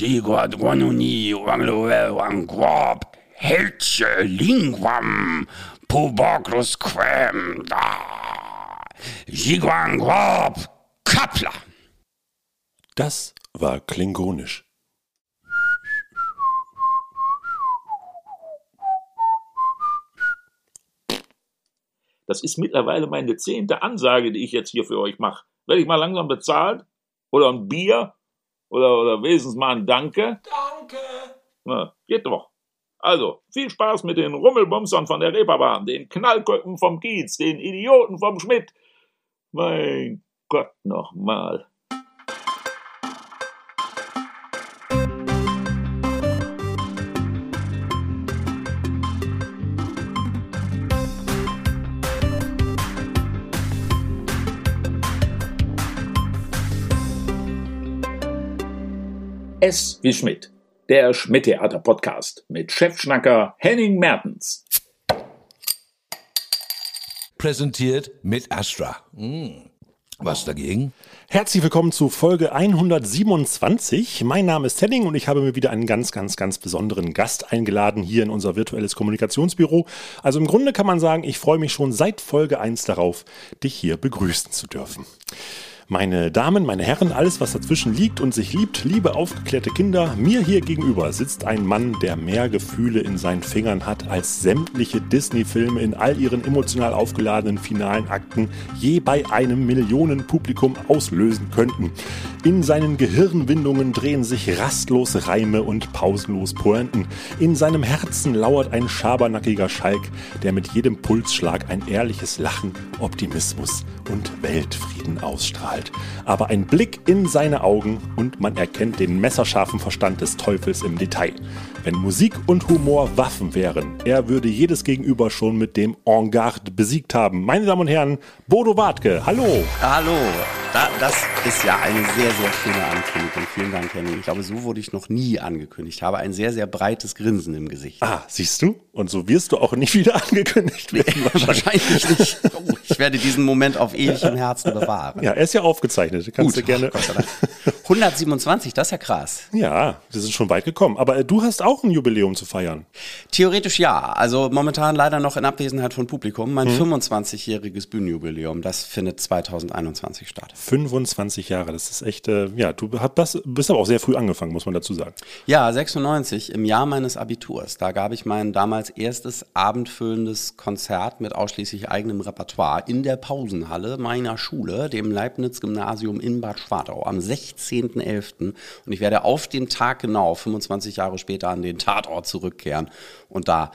Sigurdronuni Wangloe Helche Lingwam Puboclus Quem da Sigwangwab Kapla. Das war klingonisch. Das ist mittlerweile meine zehnte Ansage, die ich jetzt hier für euch mache. Werde ich mal langsam bezahlt? Oder ein Bier? Oder, oder wenigstens mal ein Danke? Danke. Na, geht doch. Also, viel Spaß mit den Rummelbumsern von der Reeperbahn, den Knallköppen vom Kiez, den Idioten vom Schmidt. Mein Gott nochmal. S wie Schmidt, der Schmidt-Theater-Podcast mit Chefschnacker Henning Mertens. Präsentiert mit Astra. Hm. Was dagegen? Herzlich willkommen zu Folge 127. Mein Name ist Henning und ich habe mir wieder einen ganz, ganz, ganz besonderen Gast eingeladen hier in unser virtuelles Kommunikationsbüro. Also im Grunde kann man sagen, ich freue mich schon seit Folge 1 darauf, dich hier begrüßen zu dürfen. Meine Damen, meine Herren, alles was dazwischen liegt und sich liebt, liebe aufgeklärte Kinder, mir hier gegenüber sitzt ein Mann, der mehr Gefühle in seinen Fingern hat, als sämtliche Disney-Filme in all ihren emotional aufgeladenen finalen Akten je bei einem Millionenpublikum auslösen könnten. In seinen Gehirnwindungen drehen sich rastlos Reime und pausenlos Pointen. In seinem Herzen lauert ein schabernackiger Schalk, der mit jedem Pulsschlag ein ehrliches Lachen, Optimismus und Weltfrieden ausstrahlt. Aber ein Blick in seine Augen und man erkennt den messerscharfen Verstand des Teufels im Detail. Wenn Musik und Humor Waffen wären, er würde jedes Gegenüber schon mit dem En Garde besiegt haben. Meine Damen und Herren, Bodo Wartke, hallo. Hallo, da, das ist ja eine sehr, sehr schöne Ankündigung. Vielen Dank, Henning. Ich glaube, so wurde ich noch nie angekündigt. Ich habe ein sehr, sehr breites Grinsen im Gesicht. Ah, siehst du? Und so wirst du auch nicht wieder angekündigt werden. Wahrscheinlich nicht. Oh, ich werde diesen Moment auf ewig im Herzen bewahren. Ja, er ist ja aufgezeichnet. Kannst Gut, du gerne. oh, Gott sei Dank. 127, das ist ja krass. Ja, wir sind schon weit gekommen. Aber äh, du hast auch ein Jubiläum zu feiern. Theoretisch ja. Also momentan leider noch in Abwesenheit von Publikum. Mein 25-jähriges Bühnenjubiläum, das findet 2021 statt. 25 Jahre, das ist echt, äh, ja, du hast das, bist aber auch sehr früh angefangen, muss man dazu sagen. Ja, 96, im Jahr meines Abiturs. Da gab ich mein damals erstes abendfüllendes Konzert mit ausschließlich eigenem Repertoire in der Pausenhalle meiner Schule, dem Leibniz-Gymnasium in Bad Schwartau, am 16.11. Und ich werde auf den Tag genau, 25 Jahre später, an den Tatort zurückkehren und da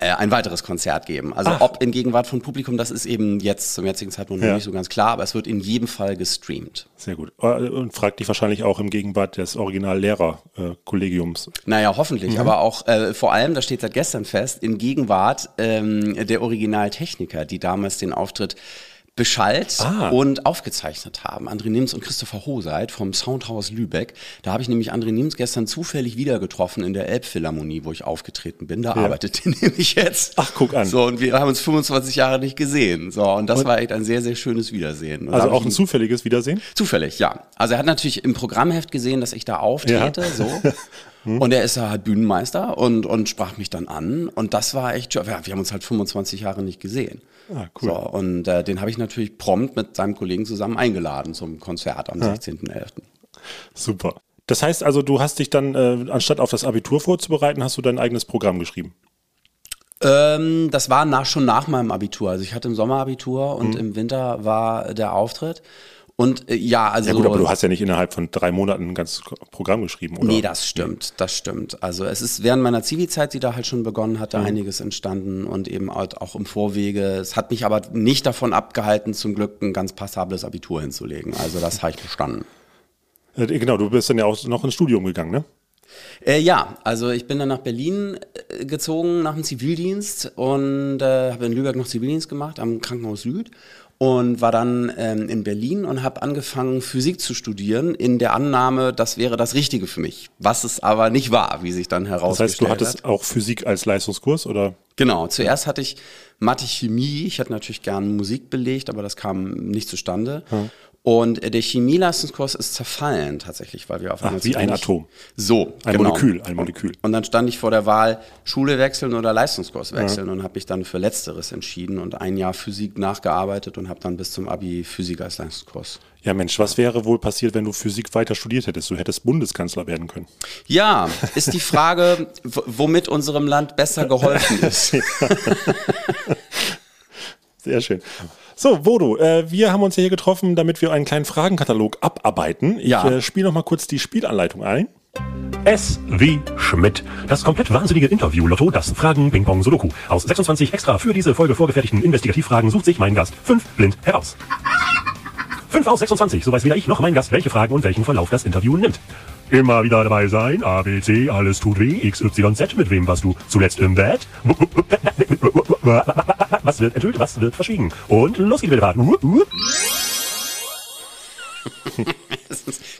äh, ein weiteres Konzert geben. Also Ach. ob in Gegenwart von Publikum, das ist eben jetzt zum jetzigen Zeitpunkt noch Ja. nicht so ganz klar, aber es wird in jedem Fall gestreamt. Sehr gut. Äh, Und frag dich wahrscheinlich auch im Gegenwart des Original-Lehrer-Kollegiums. Naja, hoffentlich, aber auch äh, vor allem, das steht seit gestern fest, in Gegenwart ähm, der Originaltechniker, die damals den Auftritt beschallt Ah. und aufgezeichnet haben. André Nims und Christopher Hoseit vom Soundhaus Lübeck. Da habe ich nämlich André Nims gestern zufällig wieder getroffen in der Elbphilharmonie, wo ich aufgetreten bin. Da arbeitet er nämlich jetzt. Ach, guck an. So, und wir haben uns 25 Jahre nicht gesehen. So, und das war echt ein sehr, sehr schönes Wiedersehen. Und Also auch ein zufälliges Wiedersehen? Zufällig, ja. Also er hat natürlich im Programmheft gesehen, dass ich da auftrete, Ja. so. Und er ist ja halt Bühnenmeister und, und sprach mich dann an. Und das war echt, ja, wir haben uns halt 25 Jahre nicht gesehen. Ah, cool. So, und äh, den habe ich natürlich prompt mit seinem Kollegen zusammen eingeladen zum Konzert am 16.11. Super. Das heißt also, du hast dich dann, äh, anstatt auf das Abitur vorzubereiten, hast du dein eigenes Programm geschrieben. Ähm, das war nach, schon nach meinem Abitur. Also ich hatte im Sommer Abitur und Mhm. im Winter war der Auftritt. Und äh, ja, also. Ja gut, aber du hast ja nicht innerhalb von drei Monaten ein ganzes Programm geschrieben, oder? Nee, das stimmt, das stimmt. Also es ist während meiner Zivi-Zeit, die da halt schon begonnen hatte, einiges entstanden und eben halt auch im Vorwege. Es hat mich aber nicht davon abgehalten, zum Glück ein ganz passables Abitur hinzulegen. Also das habe ich bestanden. Äh, Genau, du bist dann ja auch noch ins Studium gegangen, ne? Äh, ja, also ich bin dann nach Berlin äh, gezogen nach dem Zivildienst und äh, habe in Lübeck noch Zivildienst gemacht am Krankenhaus Süd und war dann ähm, in Berlin und habe angefangen Physik zu studieren in der Annahme, das wäre das Richtige für mich, was es aber nicht war, wie sich dann Das herausgestellt heißt, du hat. hattest auch Physik als Leistungskurs, oder? Genau, zuerst hatte ich Mathe, Chemie. Ich hätte natürlich gern Musik belegt, aber das kam nicht zustande. Und der Chemieleistungskurs ist zerfallen tatsächlich, weil wir auf Ach, einmal wie zu ein Atom. So, Ein genau. Molekül, ein Molekül. Und dann stand ich vor der Wahl, Schule wechseln oder Leistungskurs wechseln und habe mich dann für Letzteres entschieden und ein Jahr Physik nachgearbeitet und habe dann bis zum Abi Physik als Leistungskurs. Ja, Mensch, was wäre wohl passiert, wenn du Physik weiter studiert hättest? Du hättest Bundeskanzler werden können. Ja, ist die Frage, womit unserem Land besser geholfen ist. Sehr schön. So, Bodo, äh, wir haben uns hier getroffen, damit wir einen kleinen Fragenkatalog abarbeiten. Ich Ja. äh, spiele noch mal kurz die Spielanleitung ein. S wie Schmidt. Das komplett wahnsinnige Interview-Lotto, das Fragen Ping Pong Sudoku. Aus 26 extra für diese Folge vorgefertigten Investigativfragen sucht sich mein Gast fünf blind heraus. 5 aus 26, so weiß weder ich noch mein Gast, welche Fragen und welchen Verlauf das Interview nimmt. Immer wieder dabei sein, A, B, C, alles tut weh, X, Y, Z, mit wem warst du zuletzt im Bett? Was wird enthüllt, was wird verschwiegen? Und los geht wieder.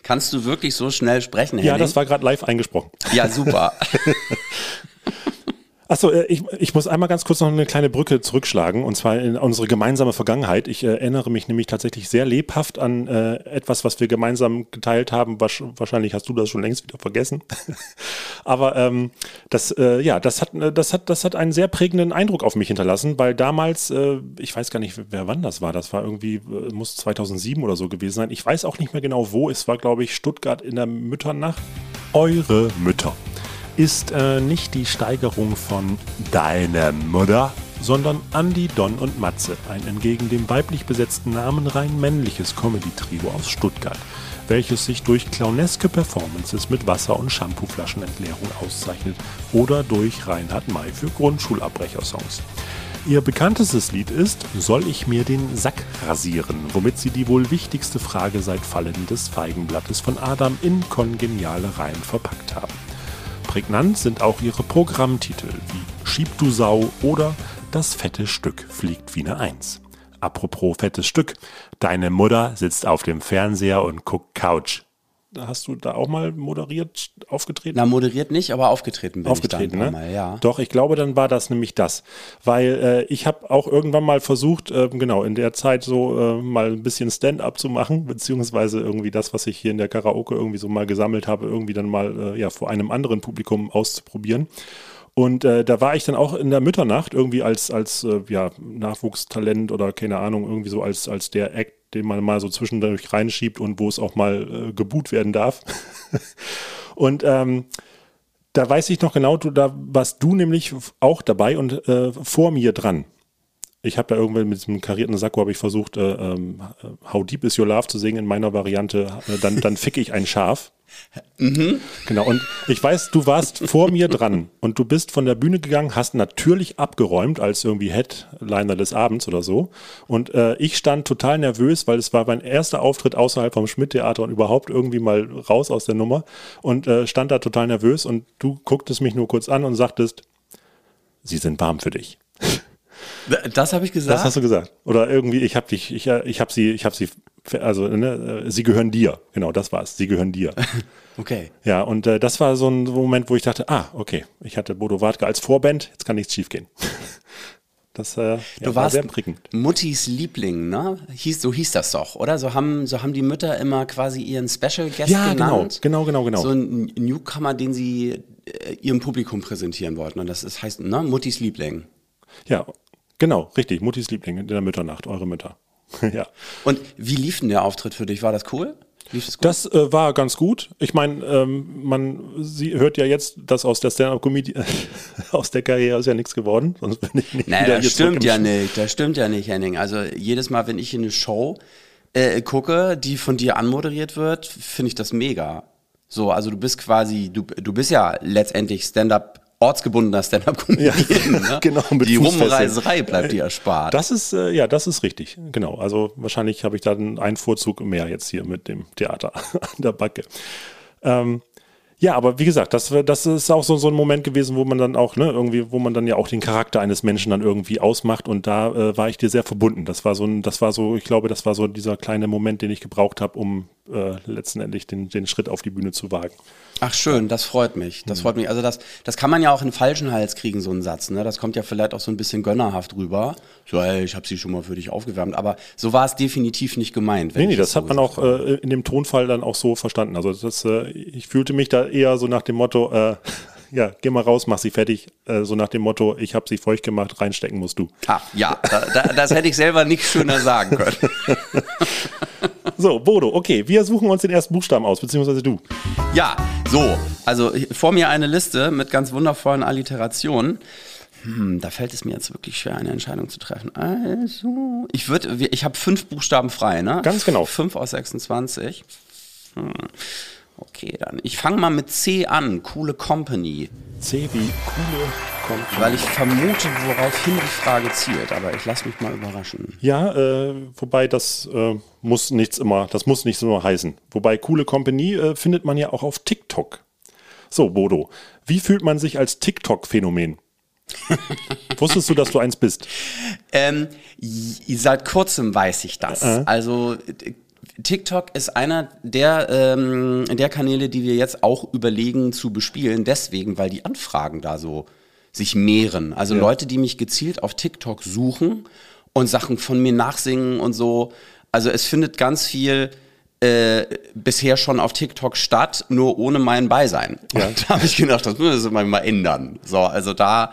Kannst du wirklich so schnell sprechen, Ja, Henning? das war gerade live eingesprochen. Ja, super. Achso, äh, ich, ich muss einmal ganz kurz noch eine kleine Brücke zurückschlagen und zwar in unsere gemeinsame Vergangenheit. Ich äh, erinnere mich nämlich tatsächlich sehr lebhaft an äh, etwas, was wir gemeinsam geteilt haben. Wahrscheinlich hast du das schon längst wieder vergessen. Aber ähm, das, äh, ja, das hat, äh, das hat, das hat einen sehr prägenden Eindruck auf mich hinterlassen, weil damals, äh, ich weiß gar nicht, wer wann das war. Das war irgendwie, muss 2007 oder so gewesen sein. Ich weiß auch nicht mehr genau wo. Es war, glaube ich, Stuttgart in der Mütternacht. Eure Mütter ist äh, nicht die Steigerung von Deine Mutter, sondern Andy, Don und Matze, ein entgegen dem weiblich besetzten Namen rein männliches Comedy-Trio aus Stuttgart, welches sich durch clowneske Performances mit Wasser- und Shampooflaschenentleerung auszeichnet oder durch Reinhard May für Grundschulabbrechersongs. Ihr bekanntestes Lied ist Soll ich mir den Sack rasieren, womit sie die wohl wichtigste Frage seit Fallen des Feigenblattes von Adam in kongeniale Reihen verpackt haben. Prägnant sind auch ihre Programmtitel wie Schieb du Sau oder Das fette Stück fliegt wie eine Eins. Apropos fettes Stück, deine Mutter sitzt auf dem Fernseher und guckt Couch. Hast du da auch mal moderiert aufgetreten? Na, moderiert nicht, aber aufgetreten bin aufgetreten, ich da ein ne? Mal, ja. Doch, ich glaube, dann war das nämlich das. Weil äh, ich habe auch irgendwann mal versucht, äh, genau, in der Zeit so äh, mal ein bisschen Stand-up zu machen, beziehungsweise irgendwie das, was ich hier in der Karaoke irgendwie so mal gesammelt habe, irgendwie dann mal äh, ja, vor einem anderen Publikum auszuprobieren. Und äh, da war ich dann auch in der Mütternacht irgendwie als, als äh, ja, Nachwuchstalent oder keine Ahnung, irgendwie so als, als der Act, den man mal so zwischendurch reinschiebt und wo es auch mal äh, geboot werden darf. und ähm, da weiß ich noch genau, du, da warst du nämlich auch dabei und äh, vor mir dran. Ich habe da irgendwann mit diesem karierten Sakko habe ich versucht, äh, ähm, How Deep Is Your Love zu singen in meiner Variante. Äh, dann, dann fick ich ein Schaf. Genau, und ich weiß, du warst vor mir dran und du bist von der Bühne gegangen, hast natürlich abgeräumt als irgendwie Headliner des Abends oder so. Und äh, ich stand total nervös, weil es war mein erster Auftritt außerhalb vom Schmidt-Theater und überhaupt irgendwie mal raus aus der Nummer und äh, stand da total nervös und du gucktest mich nur kurz an und sagtest, sie sind warm für dich. Das habe ich gesagt. Das hast du gesagt. Oder irgendwie, ich habe dich, ich, ich habe sie, ich habe sie, also ne, sie gehören dir. Genau, das war's. Sie gehören dir. okay. Ja, und äh, das war so ein Moment, wo ich dachte, ah, okay, ich hatte Bodo Wartke als Vorband, jetzt kann nichts schiefgehen. Das äh, ja, Du war warst sehr prickelnd. Muttis Liebling, ne? Hieß, so hieß das doch, oder? So haben, so haben die Mütter immer quasi ihren Special Guest Ja, genau, genannt. genau, genau, genau. So ein Newcomer, den sie äh, ihrem Publikum präsentieren wollten. Und das ist, heißt, ne? Muttis Liebling. Ja, genau, richtig. Muttis Liebling in der Mütternacht, eure Mütter. ja. Und wie lief denn der Auftritt für dich? War das cool? Lief das? Das äh, war ganz gut. Ich meine, ähm, man sie hört ja jetzt, dass aus der Stand-up-Comedy, aus der Karriere ist ja nichts geworden. Sonst bin ich nicht Naja, wieder das stimmt im ja nicht. Das stimmt ja nicht, Henning. Also jedes Mal, wenn ich in eine Show äh, gucke, die von dir anmoderiert wird, finde ich das mega. So, also du bist quasi, du, du bist ja letztendlich Stand-up, ortsgebundener Stand-up-Comedian. Ja, ne? genau, mit Die Fußfesseln. Rumreiserei bleibt dir erspart. Das ist, äh, ja, das ist richtig. Genau. Also wahrscheinlich habe ich da einen Vorzug mehr jetzt hier mit dem Theater an der Backe. Ähm, Ja, aber wie gesagt, das, das ist auch so, so ein Moment gewesen, wo man dann auch, ne, irgendwie, wo man dann ja auch den Charakter eines Menschen dann irgendwie ausmacht und da äh, war ich dir sehr verbunden. Das war so ein, das war so, ich glaube, das war so dieser kleine Moment, den ich gebraucht habe, um äh, letztendlich den, den Schritt auf die Bühne zu wagen. Ach schön, das freut mich. Das freut mich. Also das, das kann man ja auch in falschen Hals kriegen, so einen Satz. Ne? Das kommt ja vielleicht auch so ein bisschen gönnerhaft rüber. So, ey, ich habe sie schon mal für dich aufgewärmt. Aber so war es definitiv nicht gemeint. Nee, nee, ich das so hat man auch äh, in dem Tonfall dann auch so verstanden. Also das, äh, ich fühlte mich da eher so nach dem Motto, äh, ja, geh mal raus, mach sie fertig. Äh, so nach dem Motto, ich habe sie feucht gemacht, reinstecken musst du. Ah, ja, da, da, das hätte ich selber nicht schöner sagen können. So, Bodo, okay, wir suchen uns den ersten Buchstaben aus, beziehungsweise du. Ja, so, also vor mir eine Liste mit ganz wundervollen Alliterationen. Hm, da fällt es mir jetzt wirklich schwer, eine Entscheidung zu treffen. Also, ich würde, ich habe fünf Buchstaben frei, ne? Ganz genau. Fünf aus 26. Hm. Okay, dann. Ich fange mal mit C an. Coole Company. C wie coole kommt. Weil ich vermute, woraufhin die Frage zielt. Aber ich lasse mich mal überraschen. Ja, äh, wobei das äh, muss nichts immer, das muss nichts immer heißen. Wobei coole Company äh, findet man ja auch auf TikTok. So, Bodo, wie fühlt man sich als TikTok-Phänomen? Wusstest du, dass du eins bist? Ähm, seit kurzem weiß ich das. Also t- TikTok ist einer der, ähm, der Kanäle, die wir jetzt auch überlegen zu bespielen, deswegen, weil die Anfragen da so sich mehren. Also Leute, die mich gezielt auf TikTok suchen und Sachen von mir nachsingen und so. Also es findet ganz viel äh, bisher schon auf TikTok statt, nur ohne mein Beisein. Und da habe ich gedacht, das müssen wir mal ändern. So, also da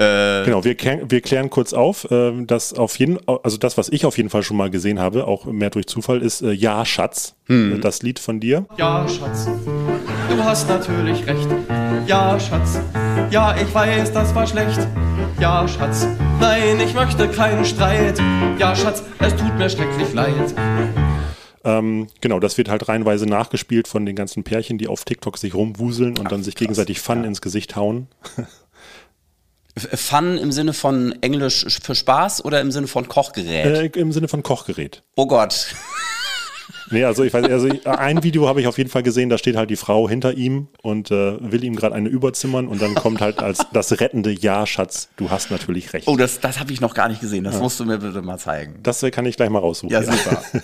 Genau, wir, klären- wir klären kurz auf, ähm, dass auf jeden, also das, was ich auf jeden Fall schon mal gesehen habe, auch mehr durch Zufall, ist äh, Ja, Schatz, Hm. das Lied von dir. Ja, Schatz, du hast natürlich recht. Ja, Schatz, ja, ich weiß, das war schlecht. Ja, Schatz, nein, ich möchte keinen Streit. Ja, Schatz, es tut mir schrecklich leid. Ähm, genau, das wird halt reihenweise nachgespielt von den ganzen Pärchen, die auf TikTok sich rumwuseln und dann sich gegenseitig Fun ins Gesicht hauen. Fun im Sinne von Englisch für Spaß oder im Sinne von Kochgerät? Äh, Im Sinne von Kochgerät. oh Gott. Nee, also ich weiß, also ein Video habe ich auf jeden Fall gesehen, da steht halt die Frau hinter ihm und äh, will ihm gerade eine überzimmern und dann kommt halt als das rettende Ja, Schatz, du hast natürlich recht. Oh, das, das habe ich noch gar nicht gesehen. Das musst du mir bitte mal zeigen. Das kann ich gleich mal raussuchen. Ja, super.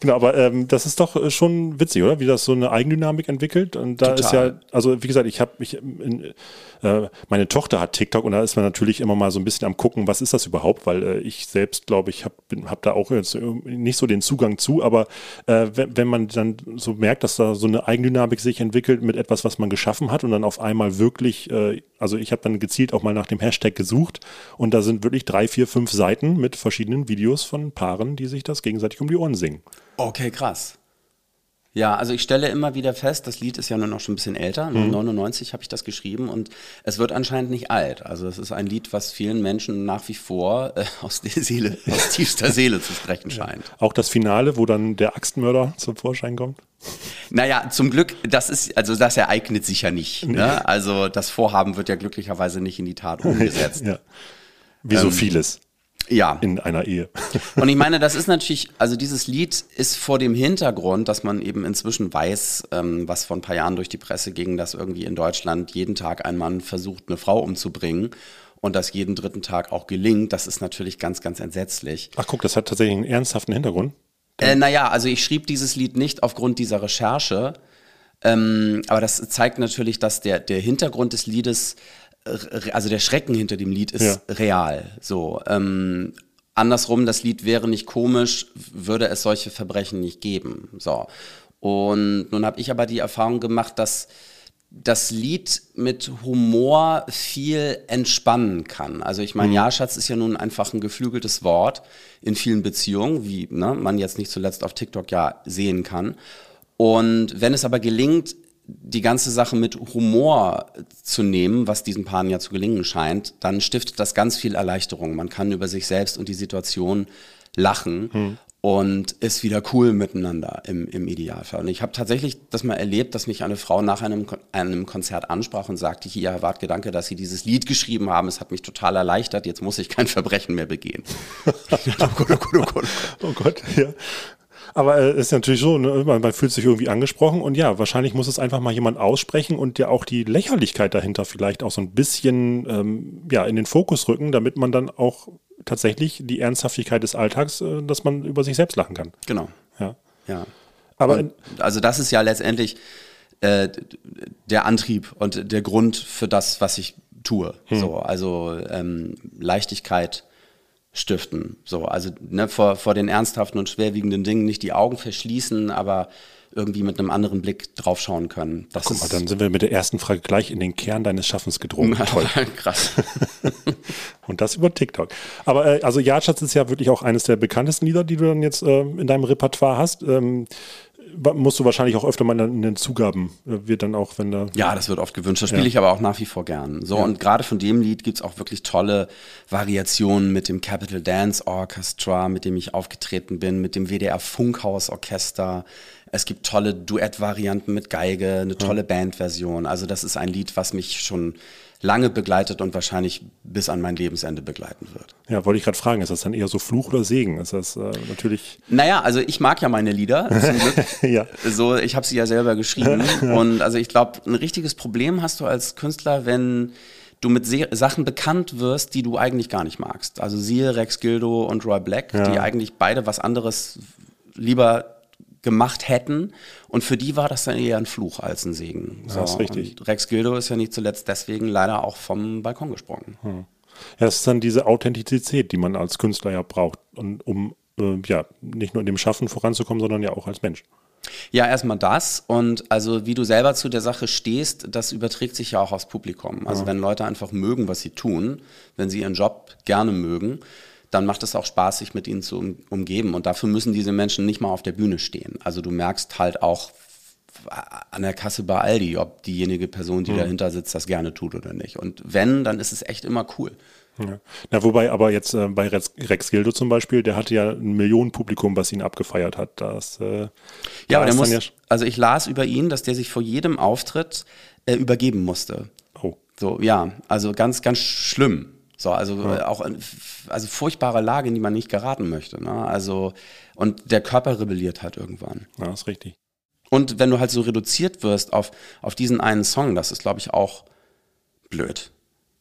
Genau, aber ähm, das ist doch äh, schon witzig, oder? Wie das so eine Eigendynamik entwickelt. Und da ist Total. ja, also wie gesagt, ich habe mich, in, äh, meine Tochter hat TikTok und da ist man natürlich immer mal so ein bisschen am gucken, was ist das überhaupt, weil äh, ich selbst glaube ich habe hab da auch jetzt nicht so den Zugang zu, aber äh, wenn, wenn man dann so merkt, dass da so eine Eigendynamik sich entwickelt mit etwas, was man geschaffen hat und dann auf einmal wirklich, äh, also ich habe dann gezielt auch mal nach dem Hashtag gesucht und da sind wirklich drei, vier, fünf Seiten mit verschiedenen Videos von Paaren, die sich das gegenseitig um die Ohren singen. Okay, krass. Ja, also ich stelle immer wieder fest, das Lied ist ja nur noch schon ein bisschen älter. 99 habe ich das geschrieben und es wird anscheinend nicht alt. Also es ist ein Lied, was vielen Menschen nach wie vor äh, aus der Seele, aus tiefster Seele zu sprechen scheint. Auch das Finale, wo dann der Axtmörder zum Vorschein kommt. Naja, zum Glück, das ist, also das ereignet sich ja nicht. Ne? Also das Vorhaben wird ja glücklicherweise nicht in die Tat umgesetzt. Ja. Wie so vieles ja. in einer Ehe. Und ich meine, das ist natürlich, also dieses Lied ist vor dem Hintergrund, dass man eben inzwischen weiß, ähm, was vor ein paar Jahren durch die Presse ging, dass irgendwie in Deutschland jeden Tag ein Mann versucht, eine Frau umzubringen und das jeden dritten Tag auch gelingt. Das ist natürlich ganz, ganz entsetzlich. Ach guck, das hat tatsächlich einen ernsthaften Hintergrund. Äh, naja, also ich schrieb dieses Lied nicht aufgrund dieser Recherche, ähm, aber das zeigt natürlich, dass der, der Hintergrund des Liedes, also der Schrecken hinter dem Lied ist real. So, ähm, andersrum, das Lied wäre nicht komisch, würde es solche Verbrechen nicht geben. So. Und nun habe ich aber die Erfahrung gemacht, dass das Lied mit Humor viel entspannen kann. Also ich meine, ja, Schatz ist ja nun einfach ein geflügeltes Wort in vielen Beziehungen, wie ne, man jetzt nicht zuletzt auf TikTok ja sehen kann. Und wenn es aber gelingt, die ganze Sache mit Humor zu nehmen, was diesen Paaren ja zu gelingen scheint, dann stiftet das ganz viel Erleichterung. Man kann über sich selbst und die Situation lachen und ist wieder cool miteinander im, im Idealfall. Und ich habe tatsächlich das mal erlebt, dass mich eine Frau nach einem, einem Konzert ansprach und sagte, hier, Herr Wart, Gedanke, dass Sie dieses Lied geschrieben haben, es hat mich total erleichtert, jetzt muss ich kein Verbrechen mehr begehen. oh Gott, oh Gott, oh Gott. Oh Gott, ja. Aber es äh, ist natürlich so, ne, man, man, fühlt sich irgendwie angesprochen und ja, wahrscheinlich muss es einfach mal jemand aussprechen und ja auch die Lächerlichkeit dahinter vielleicht auch so ein bisschen ähm, ja, in den Fokus rücken, damit man dann auch tatsächlich die Ernsthaftigkeit des Alltags, äh, dass man über sich selbst lachen kann. Genau. Ja. Ja. Aber und, also das ist ja letztendlich äh, der Antrieb und der Grund für das, was ich tue. Hm. So, also ähm, Leichtigkeit stiften. So, also ne, vor, vor den ernsthaften und schwerwiegenden Dingen nicht die Augen verschließen, aber irgendwie mit einem anderen Blick draufschauen können. Das Guck mal, dann sind wir mit der ersten Frage gleich in den Kern deines Schaffens gedrungen. Toll. Krass. und das über TikTok. Aber äh, also Yardschatz ist ja wirklich auch eines der bekanntesten Lieder, die du dann jetzt äh, in deinem Repertoire hast. Ähm, musst du wahrscheinlich auch öfter mal in den Zugaben, äh, wird dann auch, wenn da. Ja, das wird oft gewünscht. Das spiele ja. ich aber auch nach wie vor gern. So, ja. und gerade von dem Lied gibt es auch wirklich tolle Variationen mit dem Capital Dance Orchestra, mit dem ich aufgetreten bin, mit dem WDR Funkhaus Orchester. Es gibt tolle Duettvarianten mit Geige, eine tolle ja. Bandversion. Also das ist ein Lied, was mich schon lange begleitet und wahrscheinlich bis an mein Lebensende begleiten wird. Ja, wollte ich gerade fragen, ist das dann eher so Fluch oder Segen? Ist das äh, natürlich. Naja, also ich mag ja meine Lieder. Zum Glück. ja. So, ich habe sie ja selber geschrieben. und also ich glaube, ein richtiges Problem hast du als Künstler, wenn du mit Se Sachen bekannt wirst, die du eigentlich gar nicht magst. Also siehe Rex Gildo und Roy Black, ja. die eigentlich beide was anderes lieber gemacht hätten. Und für die war das dann eher ein Fluch als ein Segen. So. Ja, ist richtig. Und Rex Gildo ist ja nicht zuletzt deswegen leider auch vom Balkon gesprungen. Hm. Ja, das ist dann diese Authentizität, die man als Künstler ja braucht, und, um äh, ja nicht nur in dem Schaffen voranzukommen, sondern ja auch als Mensch. Ja, erstmal das. Und also wie du selber zu der Sache stehst, das überträgt sich ja auch aufs Publikum. Also ja. wenn Leute einfach mögen, was sie tun, wenn sie ihren Job gerne mögen, dann macht es auch Spaß, sich mit ihnen zu umgeben. Und dafür müssen diese Menschen nicht mal auf der Bühne stehen. Also du merkst halt auch an der Kasse bei Aldi, ob diejenige Person, die mhm. dahinter sitzt, das gerne tut oder nicht. Und wenn, dann ist es echt immer cool. Ja. Na, wobei aber jetzt äh, bei Rex, Rex Gildo zum Beispiel, der hatte ja ein Millionenpublikum, was ihn abgefeiert hat. Das, äh, ja, aber der muss, ja also ich las über ihn, dass der sich vor jedem Auftritt äh, übergeben musste. Oh. So, ja, also ganz, ganz schlimm. So, also ja. auch also furchtbare Lage, in die man nicht geraten möchte. Ne? Also und der Körper rebelliert halt irgendwann. Ja, ist richtig. Und wenn du halt so reduziert wirst auf, auf diesen einen Song, das ist, glaube ich, auch blöd.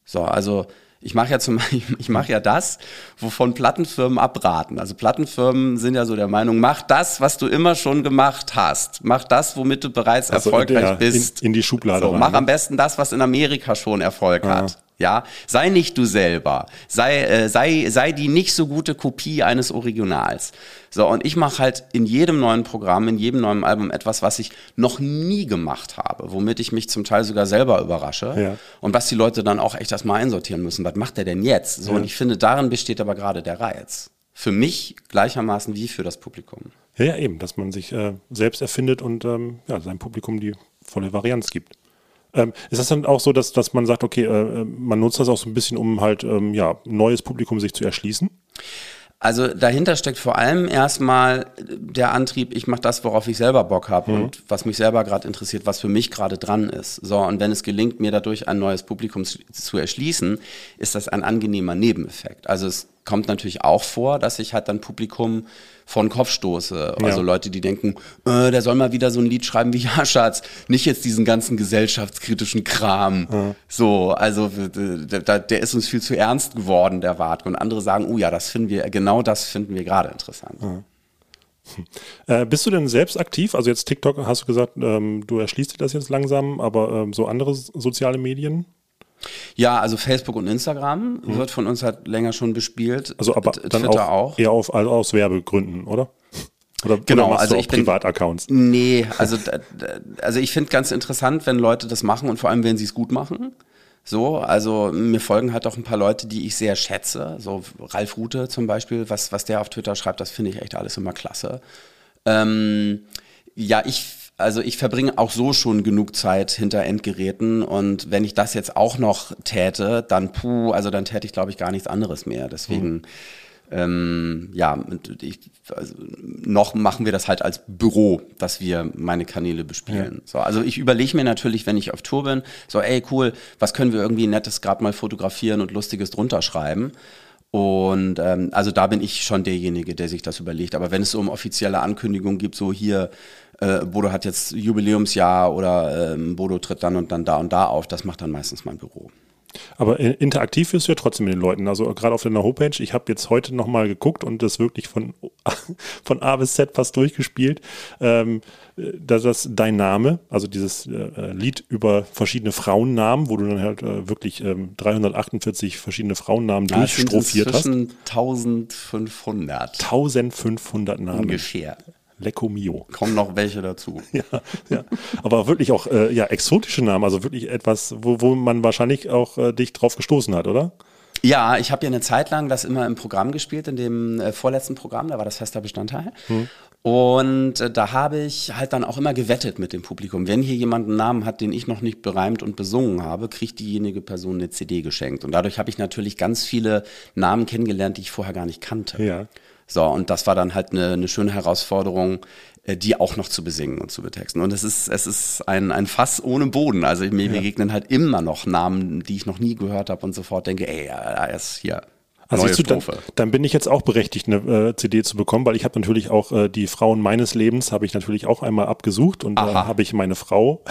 So, also ich mache ja zum ich mache ja das, wovon Plattenfirmen abraten. Also Plattenfirmen sind ja so der Meinung, mach das, was du immer schon gemacht hast. Mach das, womit du bereits also erfolgreich ja, bist. In, in, die Schublade. So, rein, mach ne? am besten das, was in Amerika schon Erfolg ja. hat. Ja, sei nicht du selber. Sei, äh, sei, sei die nicht so gute Kopie eines Originals. So, und ich mache halt in jedem neuen Programm, in jedem neuen Album etwas, was ich noch nie gemacht habe, womit ich mich zum Teil sogar selber überrasche. Ja. Und was die Leute dann auch echt erstmal einsortieren müssen. Was macht der denn jetzt? So, ja. und ich finde, darin besteht aber gerade der Reiz. Für mich gleichermaßen wie für das Publikum. Ja, ja eben, dass man sich äh, selbst erfindet und ähm, ja, seinem Publikum die volle Varianz gibt. Ähm, ist das dann auch so, dass, dass man sagt, okay, äh, man nutzt das auch so ein bisschen, um halt ähm, ja, neues Publikum sich zu erschließen? Also dahinter steckt vor allem erstmal der Antrieb, ich mache das, worauf ich selber Bock habe mhm. und was mich selber gerade interessiert, was für mich gerade dran ist. So, und wenn es gelingt, mir dadurch ein neues Publikum zu, zu erschließen, ist das ein angenehmer Nebeneffekt. Also es kommt natürlich auch vor, dass ich halt dann Publikum von Kopf stoße. Also ja. Leute, die denken, äh, der soll mal wieder so ein Lied schreiben wie Ja, Schatz, nicht jetzt diesen ganzen gesellschaftskritischen Kram. Ja. So, also der, der, ist uns viel zu ernst geworden, der Wart. Und andere sagen, oh ja, das finden wir, genau das finden wir gerade interessant. Ja. Äh, bist du denn selbst aktiv? Also jetzt TikTok hast du gesagt, ähm, du erschließt dir das jetzt langsam, aber ähm, so andere soziale Medien? Ja, also Facebook und Instagram mhm. wird von uns halt länger schon bespielt. Also aber Twitter dann auch, auch. eher auf, also aus Werbegründen, oder? Oder, genau, oder also ich bin Privataccounts. Nee, also also ich finde ganz interessant, wenn Leute das machen und vor allem wenn sie es gut machen. So, also mir folgen halt auch ein paar Leute, die ich sehr schätze. So Ralf Rute zum Beispiel, was was der auf Twitter schreibt, das finde ich echt alles immer klasse. Ähm, ja, ich also ich verbringe auch so schon genug Zeit hinter Endgeräten und wenn ich das jetzt auch noch täte, dann puh, also dann täte ich glaube ich gar nichts anderes mehr. Deswegen mhm. ähm, ja, ich, also noch machen wir das halt als Büro, dass wir meine Kanäle bespielen. Ja. So, also ich überlege mir natürlich, wenn ich auf Tour bin, so ey cool, was können wir irgendwie nettes gerade mal fotografieren und lustiges drunter schreiben. Und ähm, also da bin ich schon derjenige, der sich das überlegt. Aber wenn es so um offizielle Ankündigungen gibt, so hier, äh, Bodo hat jetzt Jubiläumsjahr oder ähm, Bodo tritt dann und dann da und da auf, das macht dann meistens mein Büro. Aber in- interaktiv wirst du ja trotzdem mit den Leuten. Also gerade auf deiner Homepage, ich habe jetzt heute nochmal geguckt und das wirklich von, von A bis Z fast durchgespielt. Ähm, dass das dein Name, also dieses äh, Lied über verschiedene Frauennamen, wo du dann halt äh, wirklich ähm, 348 verschiedene Frauennamen Ja, sind durchstrophiert hast. inzwischen 1500 1500 Namen. ungefähr. Lecco mio. Kommen noch welche dazu. Ja, ja. Aber wirklich auch äh, ja, exotische Namen, also wirklich etwas, wo, wo man wahrscheinlich auch äh, dich drauf gestoßen hat, oder? Ja, ich habe ja eine Zeit lang das immer im Programm gespielt, in dem äh, vorletzten Programm, da war das fester Bestandteil. Und äh, da habe ich halt dann auch immer gewettet mit dem Publikum. Wenn hier jemand einen Namen hat, den ich noch nicht bereimt und besungen habe, kriegt diejenige Person eine CD geschenkt. Und dadurch habe ich natürlich ganz viele Namen kennengelernt, die ich vorher gar nicht kannte. Ja. So, und das war dann halt eine, eine schöne Herausforderung, äh, die auch noch zu besingen und zu betexten. Und es ist, es ist ein, ein Fass ohne Boden. Also mir begegnen halt immer noch Namen, die ich noch nie gehört habe und sofort denke, ey, ja, da ist hier. Also du, dann, dann bin ich jetzt auch berechtigt, eine äh, CD zu bekommen, weil ich habe natürlich auch äh, die Frauen meines Lebens habe ich natürlich auch einmal abgesucht und da Aha. habe ich meine Frau,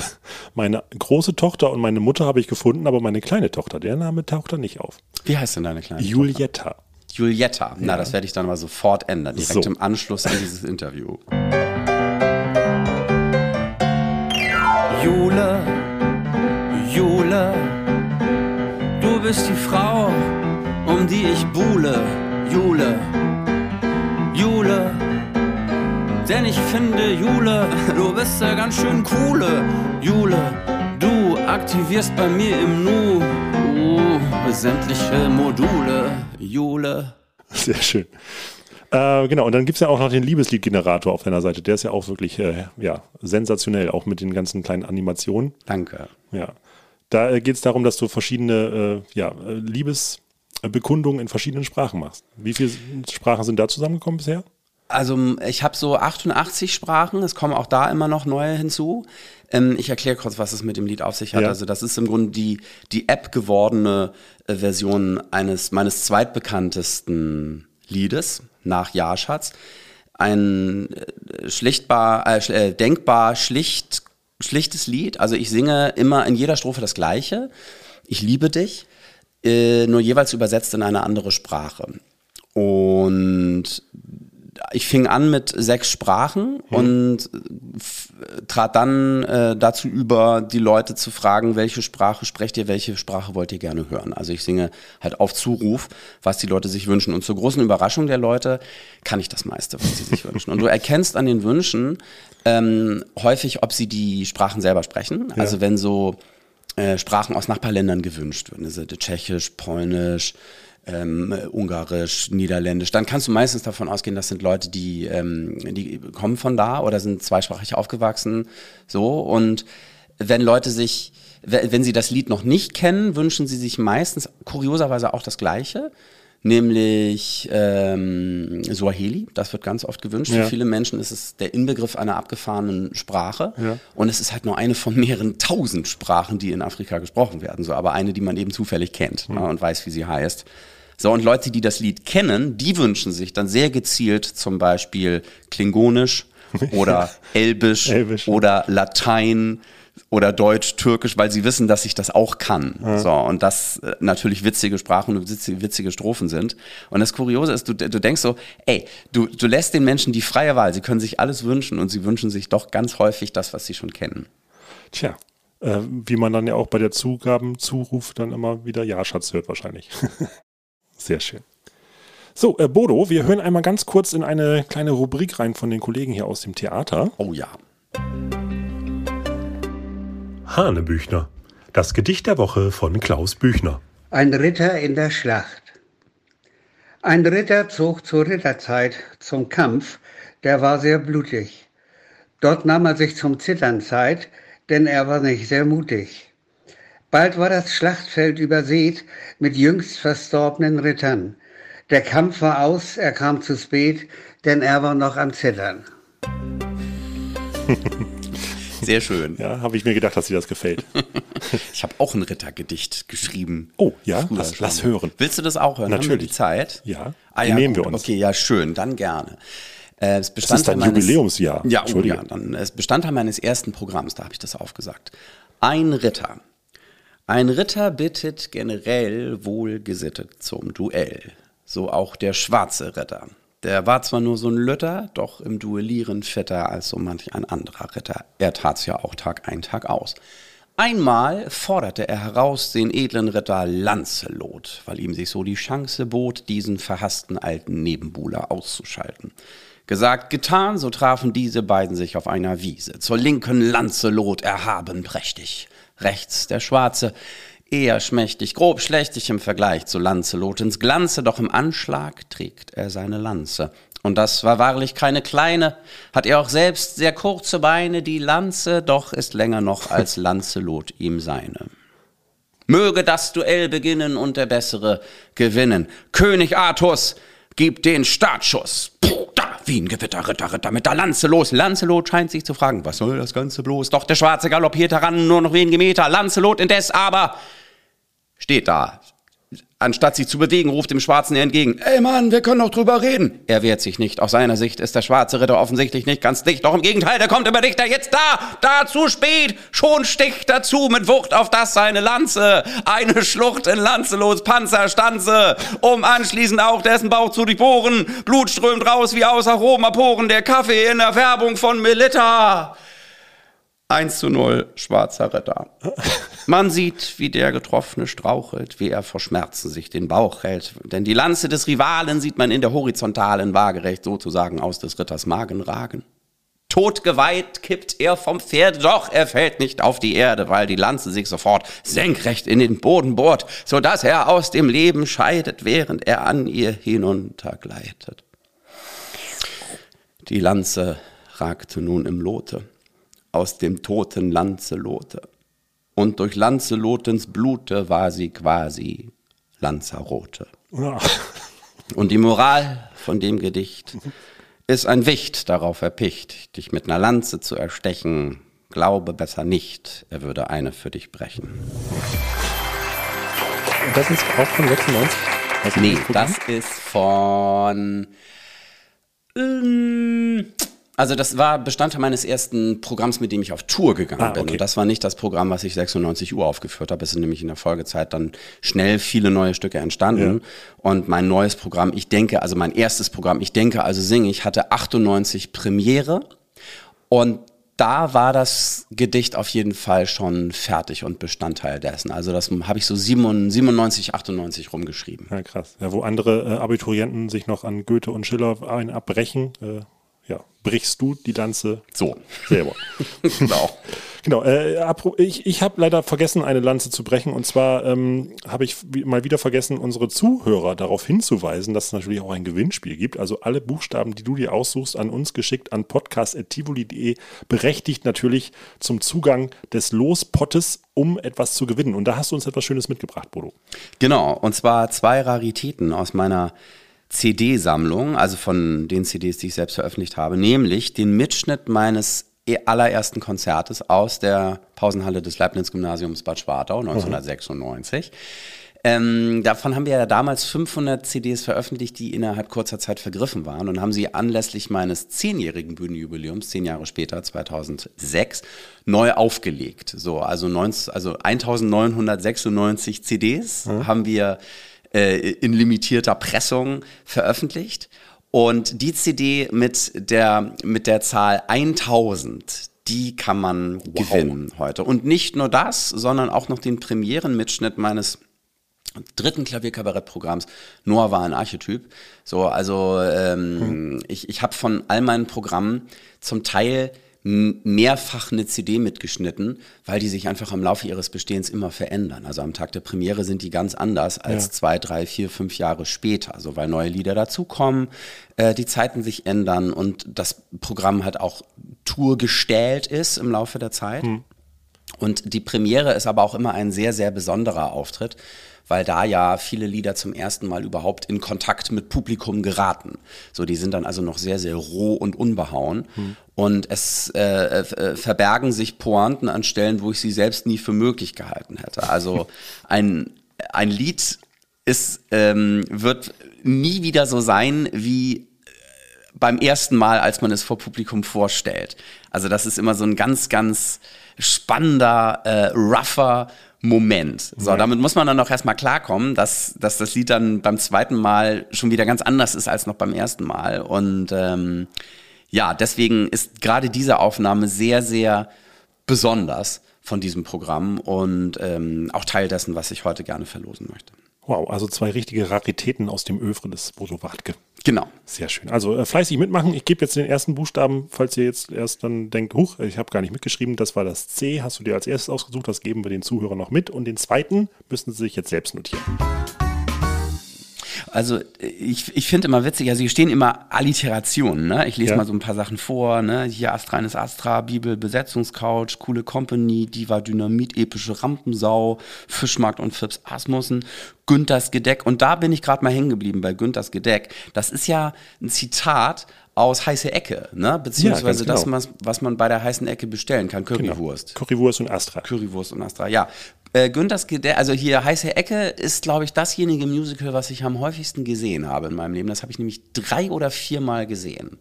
meine große Tochter und meine Mutter habe ich gefunden, aber meine kleine Tochter, der Name taucht da nicht auf. Wie heißt denn deine kleine Tochter? Julietta. Na, das werde ich dann mal sofort ändern, direkt So. im Anschluss an dieses Interview. Jule, Jule, du bist die Frau, um die ich buhle. Jule, Jule, denn ich finde, Jule, du bist ja ganz schön coole. Jule, du aktivierst bei mir im Nu uh, sämtliche Module. Jule. Sehr schön. Äh, genau, und dann gibt es ja auch noch den Liebesliedgenerator auf deiner Seite. Der ist ja auch wirklich äh, ja, sensationell, auch mit den ganzen kleinen Animationen. Danke. Ja. Da äh, geht es darum, dass du verschiedene äh, ja, äh, Liebesbekundungen in verschiedenen Sprachen machst. Wie viele Sprachen sind da zusammengekommen bisher? Also ich habe so 88 Sprachen, es kommen auch da immer noch neue hinzu. Ähm, ich erkläre kurz, was es mit dem Lied auf sich hat. Ja. Also das ist im Grunde die, die App gewordene äh, Version eines meines zweitbekanntesten Liedes nach Jahrschatz. Ein äh, schlichtbar, äh, äh, denkbar schlicht, schlichtes Lied. Also ich singe immer in jeder Strophe das Gleiche. Ich liebe dich, äh, nur jeweils übersetzt in eine andere Sprache. Und ich fing an mit sechs Sprachen und f- trat dann äh, dazu über, die Leute zu fragen, welche Sprache sprecht ihr, welche Sprache wollt ihr gerne hören. Also ich singe halt auf Zuruf, was die Leute sich wünschen. Und zur großen Überraschung der Leute kann ich das meiste, was sie sich wünschen. Und du erkennst an den Wünschen ähm, häufig, ob sie die Sprachen selber sprechen. Also wenn so äh, Sprachen aus Nachbarländern gewünscht werden, also Tschechisch, Polnisch, ähm, äh, Ungarisch, Niederländisch, dann kannst du meistens davon ausgehen, das sind Leute, die, ähm, die kommen von da oder sind zweisprachig aufgewachsen. So und wenn Leute sich, we- wenn sie das Lied noch nicht kennen, wünschen sie sich meistens kurioserweise auch das Gleiche. Nämlich ähm, Swahili, das wird ganz oft gewünscht. Ja. Für viele Menschen ist es der Inbegriff einer abgefahrenen Sprache. Ja. Und es ist halt nur eine von mehreren tausend Sprachen, die in Afrika gesprochen werden. So, aber eine, die man eben zufällig kennt Hm. ne, und weiß, wie sie heißt. So, und Leute, die das Lied kennen, die wünschen sich dann sehr gezielt zum Beispiel Klingonisch oder Elbisch, Elbisch. oder Latein oder Deutsch, Türkisch, weil sie wissen, dass ich das auch kann. So, und das äh, natürlich witzige Sprachen und witzige, witzige Strophen sind. Und das Kuriose ist, du, du denkst so, ey, du, du lässt den Menschen die freie Wahl. Sie können sich alles wünschen und sie wünschen sich doch ganz häufig das, was sie schon kennen. Tja, äh, wie man dann ja auch bei der Zugabenzuruf dann immer wieder Ja, Schatz hört wahrscheinlich. Sehr schön. So, äh, Bodo, wir hören einmal ganz kurz in eine kleine Rubrik rein von den Kollegen hier aus dem Theater. Oh ja. Hanebüchner. Das Gedicht der Woche von Klaus Büchner. Ein Ritter in der Schlacht. Ein Ritter zog zur Ritterzeit zum Kampf, der war sehr blutig. Dort nahm er sich zum Zittern Zeit, denn er war nicht sehr mutig. Bald war das Schlachtfeld übersät mit jüngst verstorbenen Rittern. Der Kampf war aus, er kam zu spät, denn er war noch am Zittern. Sehr schön. Ja, habe ich mir gedacht, dass dir das gefällt. Ich habe auch ein Rittergedicht geschrieben. Oh, ja? Lass, lass hören. Willst du das auch hören? Haben wir Natürlich. die Zeit? Ja, Ah, ja, nehmen wir gut. uns. Okay, ja, schön, dann gerne. Äh, es Das ist dein Jubiläumsjahr. Ja, oh, ja, dann es Bestandteil meines ersten Programms, da habe ich das aufgesagt. Ein Ritter. Ein Ritter bittet generell wohlgesittet zum Duell. So auch der schwarze Ritter. Der war zwar nur so ein Lütter, doch im Duellieren fitter als so manch ein anderer Ritter. Er tat's ja auch Tag ein, Tag aus. Einmal forderte er heraus den edlen Ritter Lancelot, weil ihm sich so die Chance bot, diesen verhassten alten Nebenbuhler auszuschalten. Gesagt, getan, so trafen diese beiden sich auf einer Wiese. Zur linken Lancelot erhaben prächtig, rechts der Schwarze, eher schmächtig, grob schlechtig im Vergleich zu Lancelotens Glanze, doch im Anschlag trägt er seine Lanze. Und das war wahrlich keine kleine, hat er auch selbst sehr kurze Beine, die Lanze, doch ist länger noch als Lancelot ihm seine. Möge das Duell beginnen und der Bessere gewinnen. König Artus, gib den Startschuss. Puh, wie ein Gewitter, Ritter, Ritter mit der Lanze los. Lancelot scheint sich zu fragen, was soll das Ganze bloß? Doch der Schwarze galoppiert heran, nur noch wenige Meter. Lancelot indes aber steht da. Anstatt sich zu bewegen, ruft dem Schwarzen er entgegen. Ey Mann, wir können doch drüber reden. Er wehrt sich nicht. Aus seiner Sicht ist der schwarze Ritter offensichtlich nicht ganz dicht. Doch im Gegenteil, der kommt immer dichter. Jetzt da, da zu spät. Schon sticht dazu mit Wucht auf das seine Lanze. Eine Schlucht in Lancelots Panzerstanze. Um anschließend auch dessen Bauch zu durchbohren. Blut strömt raus wie aus Aromaporen. Der Kaffee in der Färbung von Melitta. 1 zu 0, schwarzer Ritter. Man sieht, wie der Getroffene strauchelt, wie er vor Schmerzen sich den Bauch hält. Denn die Lanze des Rivalen sieht man in der horizontalen waagerecht sozusagen aus des Ritters Magen ragen. Totgeweiht kippt er vom Pferd, doch er fällt nicht auf die Erde, weil die Lanze sich sofort senkrecht in den Boden bohrt, so dass er aus dem Leben scheidet, während er an ihr hinuntergleitet. Die Lanze ragte nun im Lote aus dem toten Lanzelote. Und durch Lanzelotens Blute war sie quasi Lanzarote. Ja. Und die Moral von dem Gedicht ist ein Wicht darauf erpicht, dich mit einer Lanze zu erstechen. Glaube besser nicht, er würde eine für dich brechen. Das ist auch von 96? Also Nee, das ist von. Ähm, Also das war Bestandteil meines ersten Programms, mit dem ich auf Tour gegangen Ah, bin. okay. Und das war nicht das Programm, was ich 96 Uhr aufgeführt habe. Es sind nämlich in der Folgezeit dann schnell viele neue Stücke entstanden. Und mein neues Programm, ich denke, also mein erstes Programm, ich denke, also singe ich, hatte 98 Premiere. Und da war das Gedicht auf jeden Fall schon fertig und Bestandteil dessen. Also das habe ich so 97, 98 rumgeschrieben. Ja, krass. Ja, wo andere äh, Abiturienten sich noch an Goethe und Schiller ein abbrechen, äh, ja, brichst du die Lanze So. selber. Genau. Genau, äh, ich, ich habe leider vergessen, eine Lanze zu brechen. Und zwar ähm, habe ich mal wieder vergessen, unsere Zuhörer darauf hinzuweisen, dass es natürlich auch ein Gewinnspiel gibt. Also alle Buchstaben, die du dir aussuchst, an uns geschickt an podcast.tivoli.de, berechtigt natürlich zum Zugang des Lospottes, um etwas zu gewinnen. Und da hast du uns etwas Schönes mitgebracht, Bodo. Genau, und zwar zwei Raritäten aus meiner CD-Sammlung, also von den CDs, die ich selbst veröffentlicht habe, nämlich den Mitschnitt meines e- allerersten Konzertes aus der Pausenhalle des Leibniz-Gymnasiums Bad Schwartau 1996. Ähm, davon haben wir ja damals 500 CDs veröffentlicht, die innerhalb kurzer Zeit vergriffen waren und haben sie anlässlich meines zehnjährigen Bühnenjubiläums, zehn Jahre später, 2006, neu aufgelegt. So, also, 19, also 1996 CDs haben wir äh, in limitierter Pressung veröffentlicht. Und die CD mit der, mit der Zahl 1000, die kann man gewinnen heute. Und nicht nur das, sondern auch noch den Premierenmitschnitt meines dritten Klavierkabarettprogramms. Noah war ein Archetyp. So, also ähm, ich, ich habe von all meinen Programmen zum Teil mehrfach eine CD mitgeschnitten, weil die sich einfach im Laufe ihres Bestehens immer verändern. Also am Tag der Premiere sind die ganz anders als Ja. zwei, drei, vier, fünf Jahre später. Also weil neue Lieder dazukommen, äh, die Zeiten sich ändern und das Programm halt auch tourgestellt ist im Laufe der Zeit. Und die Premiere ist aber auch immer ein sehr, sehr besonderer Auftritt, weil da ja viele Lieder zum ersten Mal überhaupt in Kontakt mit Publikum geraten. So, die sind dann also noch sehr, sehr roh und unbehauen. Und es äh, äh, verbergen sich Pointen an Stellen, wo ich sie selbst nie für möglich gehalten hätte. Also ein, ein Lied ist, ähm, wird nie wieder so sein wie äh, beim ersten Mal, als man es vor Publikum vorstellt. Also das ist immer so ein ganz, ganz spannender, äh, rougher Moment. So, damit muss man dann auch erstmal klarkommen, dass, dass das Lied dann beim zweiten Mal schon wieder ganz anders ist als noch beim ersten Mal. Und ähm, ja, deswegen ist gerade diese Aufnahme sehr, sehr besonders von diesem Programm und ähm, auch Teil dessen, was ich heute gerne verlosen möchte. Wow, also zwei richtige Raritäten aus dem Övre des Bodo Wartke. Genau. Sehr schön. Also äh, fleißig mitmachen. Ich gebe jetzt den ersten Buchstaben, falls ihr jetzt erst dann denkt, huch, ich habe gar nicht mitgeschrieben, das war das C, hast du dir als erstes ausgesucht, das geben wir den Zuhörern noch mit. Und den zweiten müssen sie sich jetzt selbst notieren. Also ich, ich finde immer witzig, also hier stehen immer Alliterationen, ne? Ich lese Ja. mal so ein paar Sachen vor, ne? Hier Astrein ist Astra, Bibel, Besetzungscouch, coole Company, Diva Dynamit, epische Rampensau, Fischmarkt und Fips Asmussen, Günthers Gedeck. Und da bin ich gerade mal hängen geblieben bei Günthers Gedeck. Das ist ja ein Zitat aus heiße Ecke, ne? Beziehungsweise das, genau. was, was man bei der heißen Ecke bestellen kann, Currywurst. Currywurst und Astra. Currywurst und Astra, ja. Äh, Günthers also hier Heiße Ecke ist, glaube ich, dasjenige Musical, was ich am häufigsten gesehen habe in meinem Leben. Das habe ich nämlich drei oder viermal gesehen.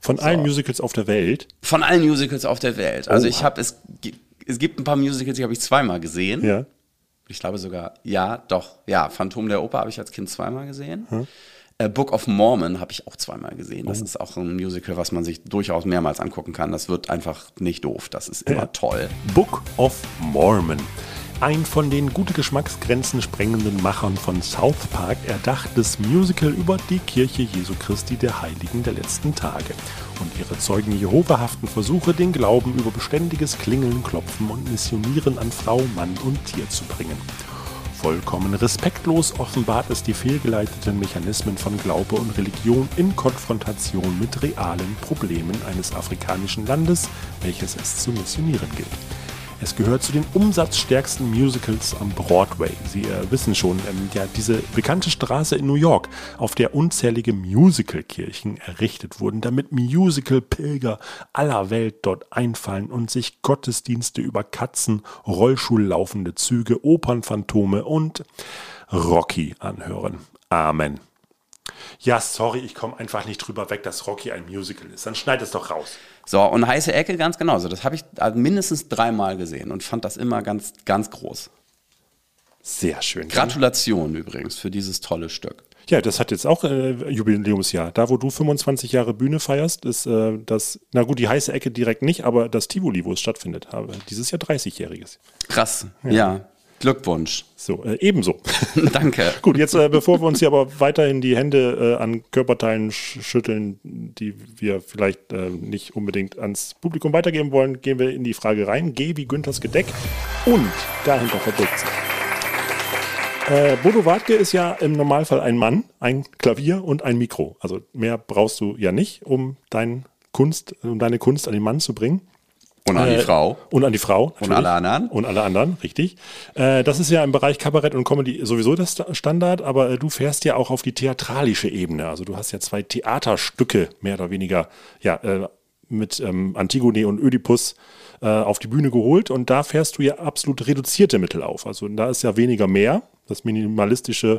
Von allen Musicals auf der Welt. Von allen Musicals auf der Welt. Also Oha. ich habe, es, es gibt ein paar Musicals, die habe ich zweimal gesehen. Ja. Ich glaube sogar, ja, doch, ja, Phantom der Oper habe ich als Kind zweimal gesehen. Hm. Äh, Book of Mormon habe ich auch zweimal gesehen. Oh. Das ist auch ein Musical, was man sich durchaus mehrmals angucken kann. Das wird einfach nicht doof. Das ist immer Ja. toll. Book of Mormon. Ein von den gute Geschmacksgrenzen sprengenden Machern von South Park erdachtes Musical über die Kirche Jesu Christi der Heiligen der letzten Tage und ihre Zeugen Jehova-haften Versuche, den Glauben über beständiges Klingeln, Klopfen und Missionieren an Frau, Mann und Tier zu bringen. Vollkommen respektlos offenbart es die fehlgeleiteten Mechanismen von Glaube und Religion in Konfrontation mit realen Problemen eines afrikanischen Landes, welches es zu missionieren gilt. Es gehört zu den umsatzstärksten Musicals am Broadway. Sie äh, wissen schon, ähm, ja, diese bekannte Straße in New York, auf der unzählige Musicalkirchen errichtet wurden, damit Musical-Pilger aller Welt dort einfallen und sich Gottesdienste über Katzen, Rollschullaufende Züge, Opernphantome und Rocky anhören. Amen. Ja, sorry, ich komme einfach nicht drüber weg, dass Rocky ein Musical ist. Dann schneid es doch raus. So, und heiße Ecke ganz genauso. Das habe ich also mindestens dreimal gesehen und fand das immer ganz, ganz groß. Sehr schön. Gratulation übrigens für dieses tolle Stück. Ja, das hat jetzt auch äh, Jubiläumsjahr. Da, wo du 25 Jahre Bühne feierst, ist äh, das, na gut, die heiße Ecke direkt nicht, aber das Tivoli, wo es stattfindet, habe dieses Jahr 30-jähriges. Krass, ja. Glückwunsch. So, äh, ebenso. Danke. Gut, jetzt äh, bevor wir uns hier aber weiterhin die Hände äh, an Körperteilen sch schütteln, die wir vielleicht äh, nicht unbedingt ans Publikum weitergeben wollen, gehen wir in die Frage rein. G wie Günthers Gedeck und dahinter verbirgt sich. Äh, Bodo Wartke ist ja im Normalfall ein Mann, ein Klavier und ein Mikro. Also mehr brauchst du ja nicht, um dein Kunst, um deine Kunst an den Mann zu bringen. Und an die Äh, Frau. Und an die Frau. Und natürlich. alle anderen. Und alle anderen, richtig. Äh, das ist ja im Bereich Kabarett und Comedy sowieso das Sta- Standard, aber äh, du fährst ja auch auf die theatralische Ebene. Also du hast ja zwei Theaterstücke mehr oder weniger ja, äh, mit ähm, Antigone und Ödipus äh, auf die Bühne geholt und da fährst du ja absolut reduzierte Mittel auf. Also da ist ja weniger mehr. Das Minimalistische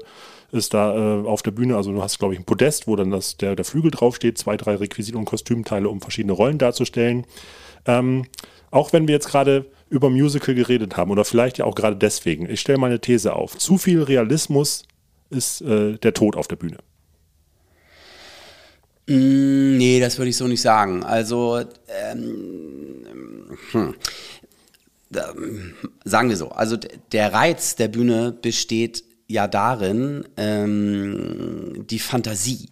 ist da äh, auf der Bühne, also du hast, glaube ich, ein Podest, wo dann das, der, der Flügel draufsteht, zwei, drei Requisiten und Kostümteile, um verschiedene Rollen darzustellen. Ähm, auch wenn wir jetzt gerade über Musical geredet haben oder vielleicht ja auch gerade deswegen, ich stelle mal eine These auf. Zu viel Realismus ist äh, der Tod auf der Bühne. Mm, nee, das würde ich so nicht sagen. Also, ähm, hm. Sagen wir so, also der Reiz der Bühne besteht ja darin, ähm, die Fantasie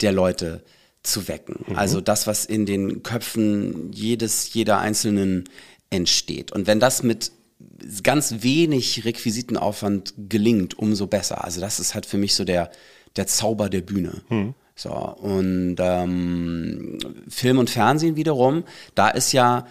der Leute zu wecken. Also das, was in den Köpfen jedes, jeder Einzelnen entsteht. Und wenn das mit ganz wenig Requisitenaufwand gelingt, umso besser. Also das ist halt für mich so der, der Zauber der Bühne. So, und ähm, Film und Fernsehen wiederum, da ist ja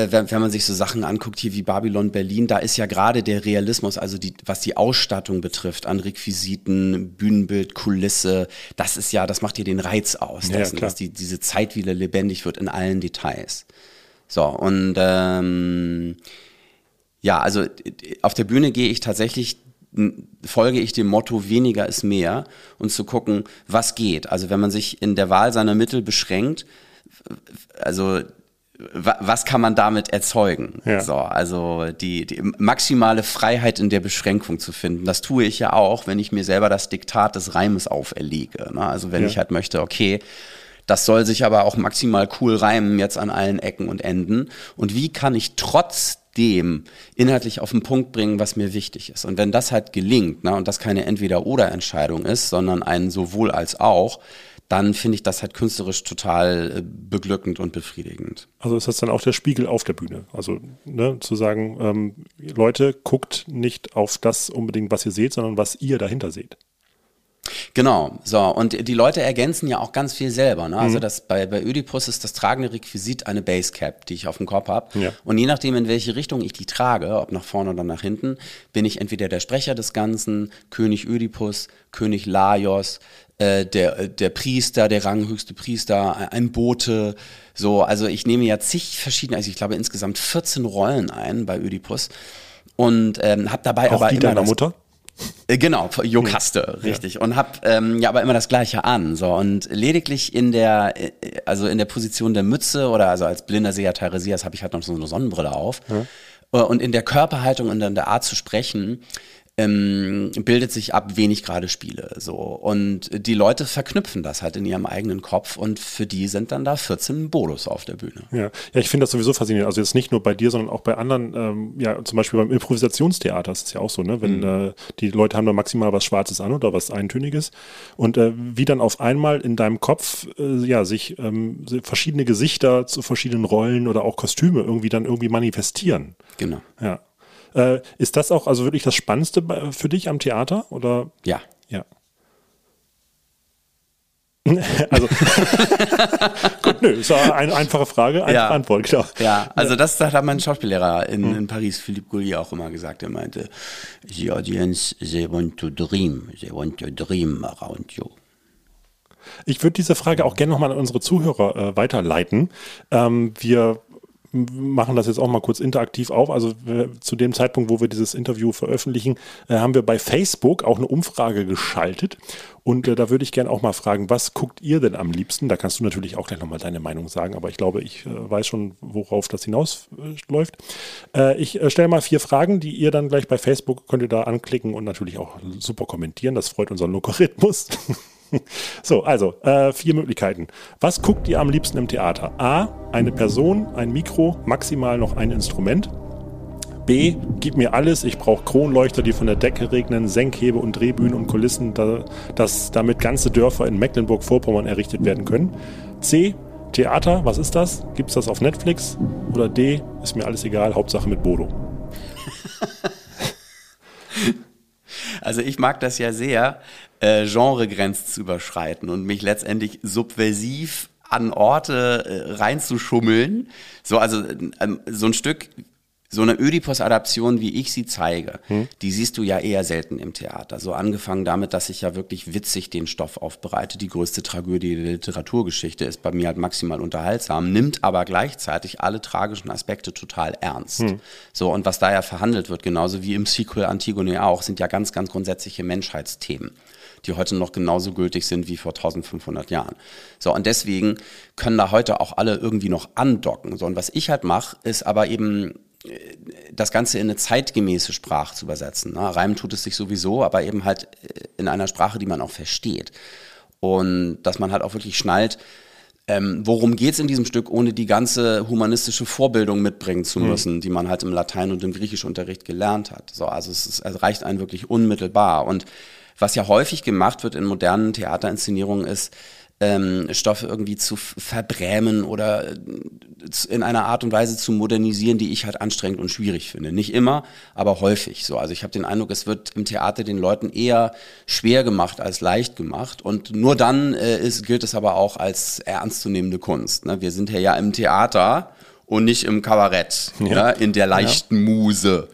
äh, wenn, wenn man sich so Sachen anguckt hier wie Babylon Berlin, da ist ja gerade der Realismus, also die, was die Ausstattung betrifft, an Requisiten, Bühnenbild, Kulisse, das ist ja, das macht hier den Reiz aus, Ja, dessen, dass die, diese Zeit wieder lebendig wird in allen Details. So, und ähm, ja, also auf der Bühne gehe ich tatsächlich, folge ich dem Motto weniger ist mehr und zu gucken, was geht. Also wenn man sich in der Wahl seiner Mittel beschränkt, also was kann man damit erzeugen? Ja. So, also die, die maximale Freiheit in der Beschränkung zu finden. Das tue ich ja auch, wenn ich mir selber das Diktat des Reimes auferlege. Ne? Also wenn Ja. ich halt möchte, okay, das soll sich aber auch maximal cool reimen jetzt an allen Ecken und Enden. Und wie kann ich trotzdem inhaltlich auf den Punkt bringen, was mir wichtig ist? Und wenn das halt gelingt, ne, und das keine Entweder-Oder-Entscheidung ist, sondern ein sowohl als auch, dann finde ich das halt künstlerisch total äh, beglückend und befriedigend. Also ist das dann auch der Spiegel auf der Bühne. Also ne, zu sagen, ähm, Leute, guckt nicht auf das unbedingt, was ihr seht, sondern was ihr dahinter seht. Genau, so, und die Leute ergänzen ja auch ganz viel selber. Ne? Mhm. Also das, bei, bei Oedipus ist das tragende Requisit eine Basecap, die ich auf dem Kopf habe. Ja. Und je nachdem, in welche Richtung ich die trage, ob nach vorne oder nach hinten, bin ich entweder der Sprecher des Ganzen, König Oedipus, König Laios, äh, der, der Priester, der ranghöchste Priester, ein Bote. So, also ich nehme ja zig verschiedene, also ich glaube insgesamt 14 Rollen ein bei Ödipus und ähm, habe dabei Auch aber die immer deiner Mutter? äh, Genau, Jokaste, richtig. Und hab ähm, ja aber immer das Gleiche an. So und lediglich in der, äh, also in der Position der Mütze oder also als blinder Seher Theresias habe ich halt noch so eine Sonnenbrille auf. Äh, Und in der Körperhaltung und in der Art zu sprechen ähm, bildet sich ab, wen ich gerade spiele. So. Und die Leute verknüpfen das halt in ihrem eigenen Kopf und für die sind dann da 14 Bolos auf der Bühne. Ja, ja ich finde das sowieso faszinierend. Also jetzt nicht nur bei dir, sondern auch bei anderen, ähm, ja, zum Beispiel beim Improvisationstheater ist es ja auch so, ne? Wenn äh, die Leute haben da maximal was Schwarzes an oder was Eintöniges und äh, wie dann auf einmal in deinem Kopf äh, ja sich ähm, verschiedene Gesichter zu verschiedenen Rollen oder auch Kostüme irgendwie dann irgendwie manifestieren. Genau. Ja. Äh, ist das auch also wirklich das Spannendste für dich am Theater oder? Ja. Ja. Also, gut, nö, ist eine einfache Frage, eine Ja. Antwort, klar. Ja, also das, das hat mein Schauspiellehrer in, in Paris, Philippe Goulier, auch immer gesagt. Er meinte, the audience, they want to dream, they want to dream around you. Ich würde diese Frage auch gerne nochmal an unsere Zuhörer äh, weiterleiten. Ähm, wir machen das jetzt auch mal kurz interaktiv auf. Also äh, zu dem Zeitpunkt, wo wir dieses Interview veröffentlichen, äh, haben wir bei Facebook auch eine Umfrage geschaltet. Und äh, da würde ich gerne auch mal fragen, was guckt ihr denn am liebsten? Da kannst du natürlich auch gleich nochmal deine Meinung sagen, aber ich glaube, ich äh, weiß schon, worauf das hinausläuft. Äh, ich äh, stelle mal vier Fragen, die ihr dann gleich bei Facebook könnt ihr da anklicken und natürlich auch super kommentieren. Das freut unseren Logarithmus. So, also äh, vier Möglichkeiten. Was guckt ihr am liebsten im Theater? A, eine Person, ein Mikro, maximal noch ein Instrument. B, gib mir alles, ich brauche Kronleuchter, die von der Decke regnen, Senkhebe und Drehbühnen und Kulissen, da, dass damit ganze Dörfer in Mecklenburg-Vorpommern errichtet werden können. C, Theater, was ist das? Gibt's das auf Netflix? Oder D, ist mir alles egal, Hauptsache mit Bodo. Also ich mag das ja sehr, äh, Genregrenzen zu überschreiten und mich letztendlich subversiv an Orte äh, reinzuschummeln. So, also ähm, so ein Stück, so eine Ödipus-Adaption, wie ich sie zeige, die siehst du ja eher selten im Theater. So angefangen damit, dass ich ja wirklich witzig den Stoff aufbereite. Die größte Tragödie der Literaturgeschichte ist bei mir halt maximal unterhaltsam, nimmt aber gleichzeitig alle tragischen Aspekte total ernst. So, und was da ja verhandelt wird, genauso wie im Sequel Antigone auch, sind ja ganz, ganz grundsätzliche Menschheitsthemen die heute noch genauso gültig sind wie vor 1500 Jahren. So, und deswegen können da heute auch alle irgendwie noch andocken. So, und was ich halt mache, ist aber eben das Ganze in eine zeitgemäße Sprache zu übersetzen. Ne? Reimen tut es sich sowieso, aber eben halt äh, in einer Sprache, die man auch versteht. Und dass man halt auch wirklich schnallt, ähm, worum geht's in diesem Stück, ohne die ganze humanistische Vorbildung mitbringen zu müssen, die man halt im Latein- und im Griechischunterricht gelernt hat. So, also es, ist, es reicht einen wirklich unmittelbar. Und was ja häufig gemacht wird in modernen Theaterinszenierungen ist, ähm, Stoffe irgendwie zu verbrämen oder äh, in einer Art und Weise zu modernisieren, die ich halt anstrengend und schwierig finde. Nicht immer, aber häufig so. Also ich habe den Eindruck, es wird im Theater den Leuten eher schwer gemacht als leicht gemacht. Und nur dann äh, ist, gilt es aber auch als ernstzunehmende Kunst. Ne? Wir sind ja ja im Theater, und nicht im Kabarett, Ja. ne, in der leichten Muse.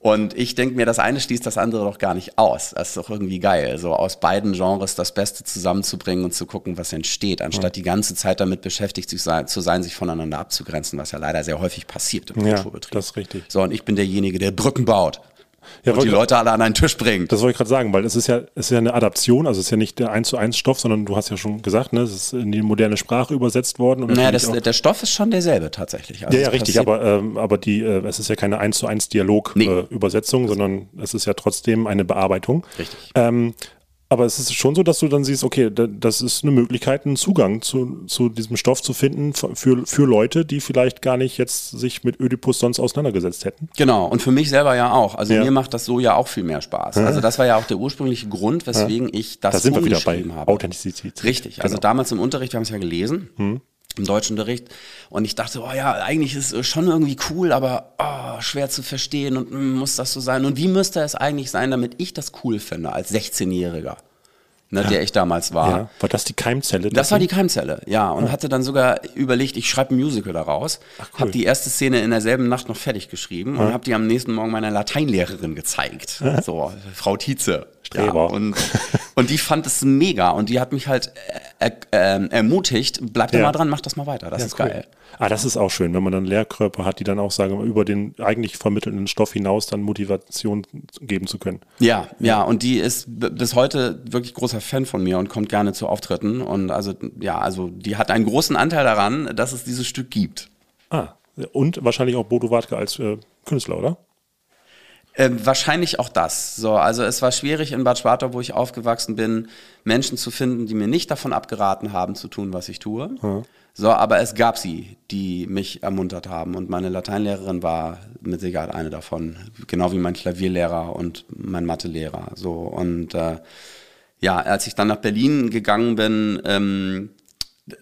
Und ich denke mir, das eine schließt das andere doch gar nicht aus. Das ist doch irgendwie geil, so aus beiden Genres das Beste zusammenzubringen und zu gucken, was entsteht, anstatt die ganze Zeit damit beschäftigt zu sein, zu sein, sich voneinander abzugrenzen, was ja leider sehr häufig passiert im Ja, Kulturbetrieb. das ist richtig. So, und ich bin derjenige, der Brücken baut Ja, und die Leute alle an einen Tisch bringt. Das wollte ich gerade sagen, weil es ist ja, es ist ja eine Adaption, also es ist ja nicht der 1 zu 1 Stoff, sondern du hast ja schon gesagt, ne, es ist in die moderne Sprache übersetzt worden. Und Naja, das, der Stoff ist schon derselbe tatsächlich. Also ja, ja, richtig, aber, ähm, aber die, äh, es ist ja keine 1 zu 1 Dialog-Übersetzung, sondern es ist ja trotzdem eine Bearbeitung. Richtig. Ähm, aber es ist schon so, dass du dann siehst, okay, da- das ist eine Möglichkeit, einen Zugang zu, zu diesem Stoff zu finden für, für Leute, die vielleicht gar nicht jetzt sich mit Ödipus sonst auseinandergesetzt hätten. Genau, und für mich selber ja auch. Also Ja. mir macht das so ja auch viel mehr Spaß. Also das war ja auch der ursprüngliche Grund, weswegen ich das Da sind wir wieder bei habe. Authentizität. Richtig, also Genau. damals im Unterricht, wir haben es ja gelesen, im Deutschunterricht, und ich dachte, oh ja, eigentlich ist es schon irgendwie cool, aber oh, schwer zu verstehen und mm, muss das so sein? Und wie müsste es eigentlich sein, damit ich das cool finde als 16-Jähriger, ne, der ich damals war? Ja, war das die Keimzelle? Das war die? Keimzelle, ja. Und hatte dann sogar überlegt, ich schreibe ein Musical daraus. cool. Habe die erste Szene in derselben Nacht noch fertig geschrieben und habe die am nächsten Morgen meiner Lateinlehrerin gezeigt. So, Frau Tietze. Streber. und, und die fand es mega und die hat mich halt äh, äh, ermutigt, bleib da Ja. mal dran, mach das mal weiter. Das Ja, ist cool. geil. Ah, das ist auch schön, wenn man dann Lehrkörper hat, die dann auch sagen, über den eigentlich vermittelnden Stoff hinaus dann Motivation geben zu können. Ja, ja, und die ist bis heute wirklich großer Fan von mir und kommt gerne zu Auftritten. Und also, ja, also die hat einen großen Anteil daran, dass es dieses Stück gibt. Ah, und wahrscheinlich auch Bodo Wartke als äh, Künstler, oder? Ähm, wahrscheinlich auch das. So, also es war schwierig in Bad Schwartau, wo ich aufgewachsen bin, Menschen zu finden, die mir nicht davon abgeraten haben, zu tun, was ich tue. So, aber es gab sie, die mich ermuntert haben. Und meine Lateinlehrerin war mit Sicherheit eine davon. Genau wie mein Klavierlehrer und mein Mathelehrer. So, und äh, ja, als ich dann nach Berlin gegangen bin, ähm,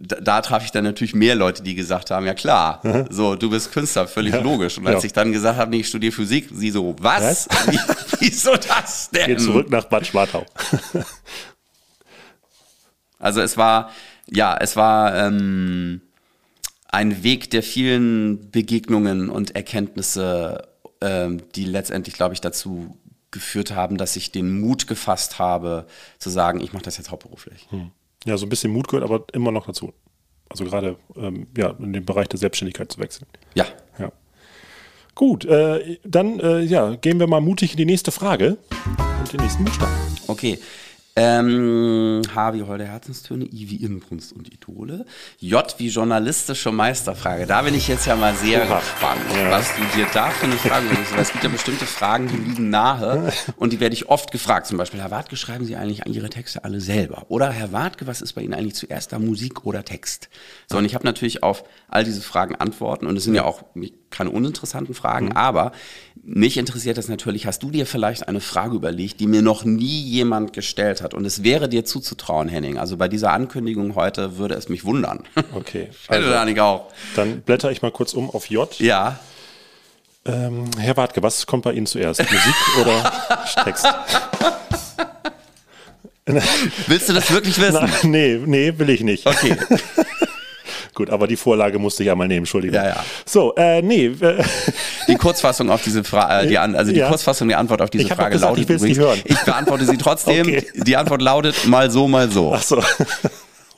da, da traf ich dann natürlich mehr Leute, die gesagt haben, ja klar, so, du bist Künstler, völlig Ja. logisch. Und als Ja. ich dann gesagt habe, nee, ich studiere Physik, sie so, was? Wie, wieso das denn? Geht zurück nach Bad Schwartau. Also es war, ja, es war ähm, ein Weg der vielen Begegnungen und Erkenntnisse, ähm, die letztendlich, glaube ich, dazu geführt haben, dass ich den Mut gefasst habe, zu sagen, ich mache das jetzt hauptberuflich. Ja, so ein bisschen Mut gehört aber immer noch dazu. Also gerade ähm, ja, in den Bereich der Selbstständigkeit zu wechseln. Ja. Ja. Gut, äh, dann äh, ja, gehen wir mal mutig in die nächste Frage und den nächsten Buchstaben. Okay. Ähm, H wie Holde Herzenstöne, I wie Inbrunst und Idole, J wie journalistische Meisterfrage. Da bin ich jetzt ja mal sehr Oha. gespannt, Ja. was du dir da für eine Frage überlegst. Weil es gibt ja bestimmte Fragen, die liegen nahe und die werde ich oft gefragt. Zum Beispiel, Herr Wartke, schreiben Sie eigentlich Ihre Texte alle selber? Oder Herr Wartke, was ist bei Ihnen eigentlich zuerst da, Musik oder Text? So, und ich habe natürlich auf all diese Fragen Antworten und es sind ja auch keine uninteressanten Fragen, aber mich interessiert das natürlich, hast du dir vielleicht eine Frage überlegt, die mir noch nie jemand gestellt hat und es wäre dir zuzutrauen, Henning. Also bei dieser Ankündigung heute würde es mich wundern. Okay. Hätte Also, nicht auch. dann blätter ich mal kurz um auf J. Ja. Ähm, Herr Wartke, was kommt bei Ihnen zuerst? Musik oder Text? Willst du das wirklich wissen? Nein, nee, nee, will ich nicht. Okay. Gut, aber die Vorlage musste ich ja mal nehmen, Entschuldigung. Ja, ja. So, äh, nee, äh, Die Kurzfassung auf diese Frage, die An also die Ja. Kurzfassung der Antwort auf diese Frage gesagt, lautet ich will's nicht übrigens- hören. Ich beantworte sie trotzdem. Okay. Die Antwort lautet mal so, mal so. ach so.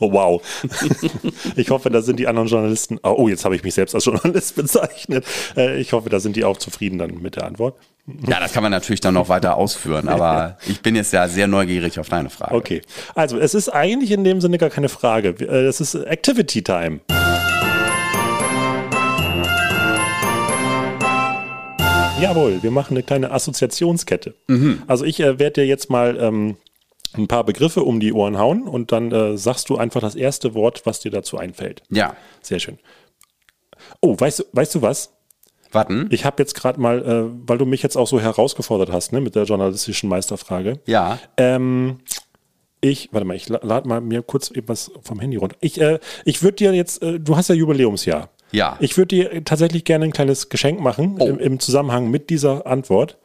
Oh, wow. Ich hoffe, da sind die anderen Journalisten. Oh, jetzt habe ich mich selbst als Journalist bezeichnet. Äh, Ich hoffe, da sind die auch zufrieden dann mit der Antwort. Ja, das kann man natürlich dann noch weiter ausführen, aber ich bin jetzt ja sehr neugierig auf deine Frage. Okay. Also, es ist eigentlich in dem Sinne gar keine Frage. Äh, Es ist Activity Time. Jawohl, wir machen eine kleine Assoziationskette. Also ich äh, werde dir jetzt mal ähm, ein paar Begriffe um die Ohren hauen und dann äh, sagst du einfach das erste Wort, was dir dazu einfällt. Ja. Sehr schön. Oh, weißt, du- weißt du was? Warten. Ich habe jetzt gerade mal, äh, weil du mich jetzt auch so herausgefordert hast, ne, mit der journalistischen Meisterfrage. Ja. Ähm, ich, warte mal, ich la- lade mal mir kurz etwas vom Handy runter. Ich, äh, ich würde dir jetzt, äh, du hast ja Jubiläumsjahr. Ja. Ich würde dir tatsächlich gerne ein kleines Geschenk machen Oh. im, im Zusammenhang mit dieser Antwort.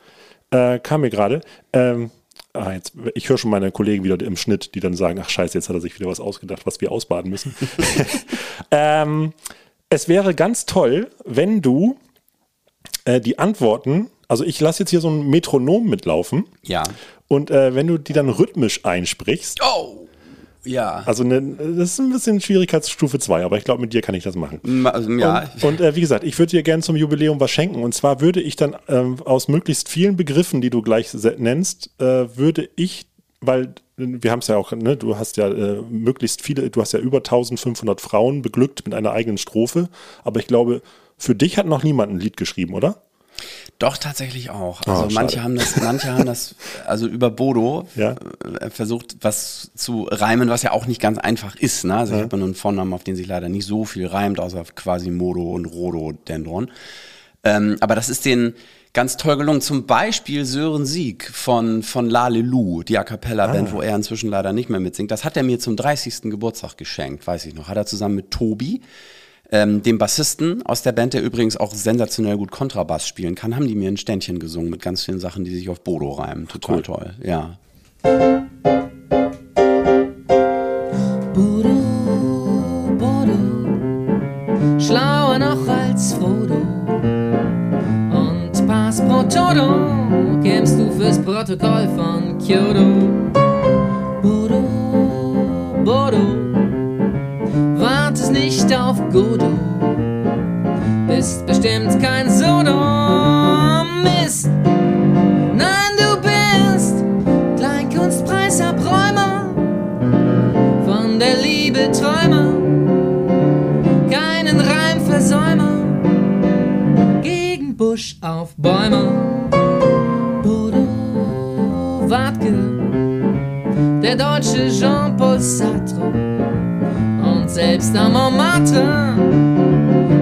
Äh, kam mir gerade. Ähm, ah, jetzt, ich höre schon meine Kollegen wieder im Schnitt, die dann sagen, ach scheiße, jetzt hat er sich wieder was ausgedacht, was wir ausbaden müssen. ähm, Es wäre ganz toll, wenn du äh, die Antworten, also ich lasse jetzt hier so ein Metronom mitlaufen Ja. und äh, wenn du die dann rhythmisch einsprichst, Oh! Ja. also ne, das ist ein bisschen Schwierigkeitsstufe 2, aber ich glaube, mit dir kann ich das machen. Ma- also, ja. Und, und äh, wie gesagt, ich würde dir gerne zum Jubiläum was schenken. Und zwar würde ich dann ähm, aus möglichst vielen Begriffen, die du gleich nennst, äh, würde ich, weil wir haben es ja auch, ne, du hast ja äh, möglichst viele, du hast ja über 1500 Frauen beglückt mit einer eigenen Strophe. Aber ich glaube, für dich hat noch niemand ein Lied geschrieben, oder? Doch, tatsächlich auch. Also Oh, manche schade. haben das, manche haben das, also über Bodo Ja. äh, versucht, was zu reimen, was ja auch nicht ganz einfach ist. Ne? Also ich habe nur einen Vornamen, auf den sich leider nicht so viel reimt, außer quasi Modo und Rhododendron. Ähm, aber das ist den ganz toll gelungen. Zum Beispiel Sören Sieg von, von Lalelu, die A Cappella-Band, wo er inzwischen leider nicht mehr mitsingt. Das hat er mir zum 30. Geburtstag geschenkt, weiß ich noch. Hat er zusammen mit Tobi, ähm, dem Bassisten aus der Band, der übrigens auch sensationell gut Kontrabass spielen kann, haben die mir ein Ständchen gesungen mit ganz vielen Sachen, die sich auf Bodo reimen. Total toll, ja. Bodo, Bodo, schlauer noch als Frodo. Und pass pro todo, kämst du fürs Protokoll von Kyoto. Bodo, Bodo, nicht auf Godot, bist bestimmt kein Sodo. Mist, nein, du bist Kleinkunstpreisabräumer von der Liebe Träumer, keinen Reimversäumer, gegen Busch auf Bäume. Bodo Wartke, der deutsche Jean-Paul Sartre selbst am Montmartre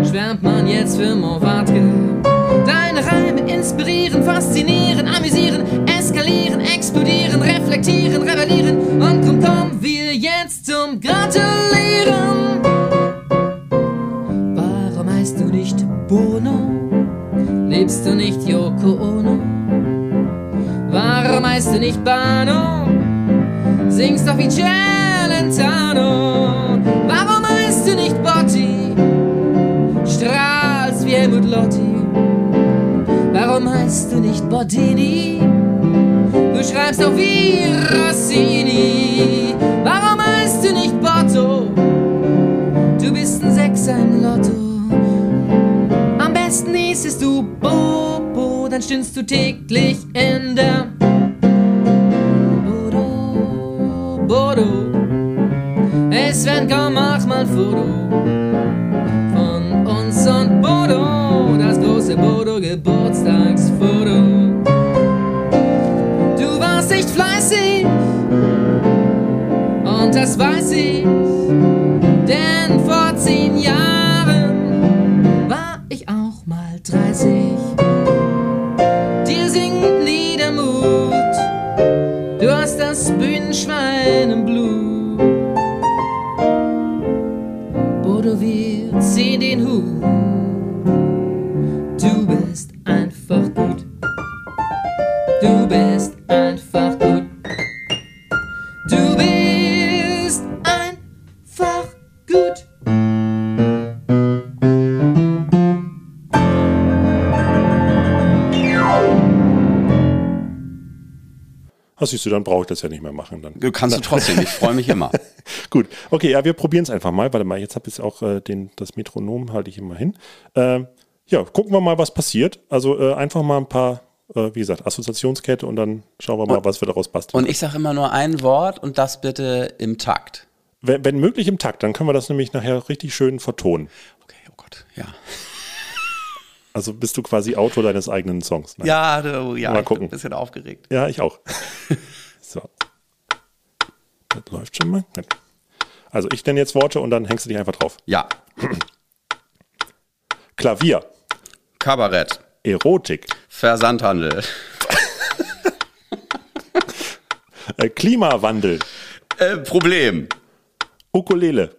schwärmt man jetzt für Montmartre. Deine Reime inspirieren, faszinieren, amüsieren, eskalieren, explodieren, reflektieren, rebellieren und drum kommen wir jetzt zum Gratulieren. Warum heißt du nicht Bono? Lebst du nicht Yoko Ono? Warum heißt du nicht Bano? Singst doch wie Celentano. Helmut Lotti. Warum heißt du nicht Bottini? Du schreibst auch wie Rossini. Warum heißt du nicht Botto? Du bist ein Sechser im Lotto. Am besten hießest du Bobo, dann stündst du täglich in der Bodo, Bodo. Es werden kaum mach mal Foto Bodo Geburtstagsfoto. Du warst echt fleißig und das weiß ich, denn vor zehn Jahren war ich auch mal 30. Dir singt nie der Mut, du hast das Bühnenschwein im Blut. Siehst du, dann brauche ich das ja nicht mehr machen. Dann. Kannst du trotzdem, ich freue mich immer. Gut, okay, ja, wir probieren es einfach mal. Warte mal, jetzt habe ich auch äh, den, das Metronom, halte ich immer hin. Ähm, ja, gucken wir mal, was passiert. Also äh, einfach mal ein paar, äh, wie gesagt, Assoziationskette und dann schauen wir mal, was wir daraus basteln. Und ich sage immer nur ein Wort und das bitte im Takt. wenn, wenn möglich im Takt, dann können wir das nämlich nachher richtig schön vertonen. Okay, oh Gott, ja. Also bist du quasi Autor deines eigenen Songs. Ne? Ja, du, ja, Mal ich bin gucken. ein bisschen aufgeregt. Ja, ich auch. so. Das läuft schon mal. Also ich nenne jetzt Worte und dann hängst du dich einfach drauf. Ja. Klavier, Kabarett, Erotik, Versandhandel, äh, Klimawandel, äh, Problem, Ukulele,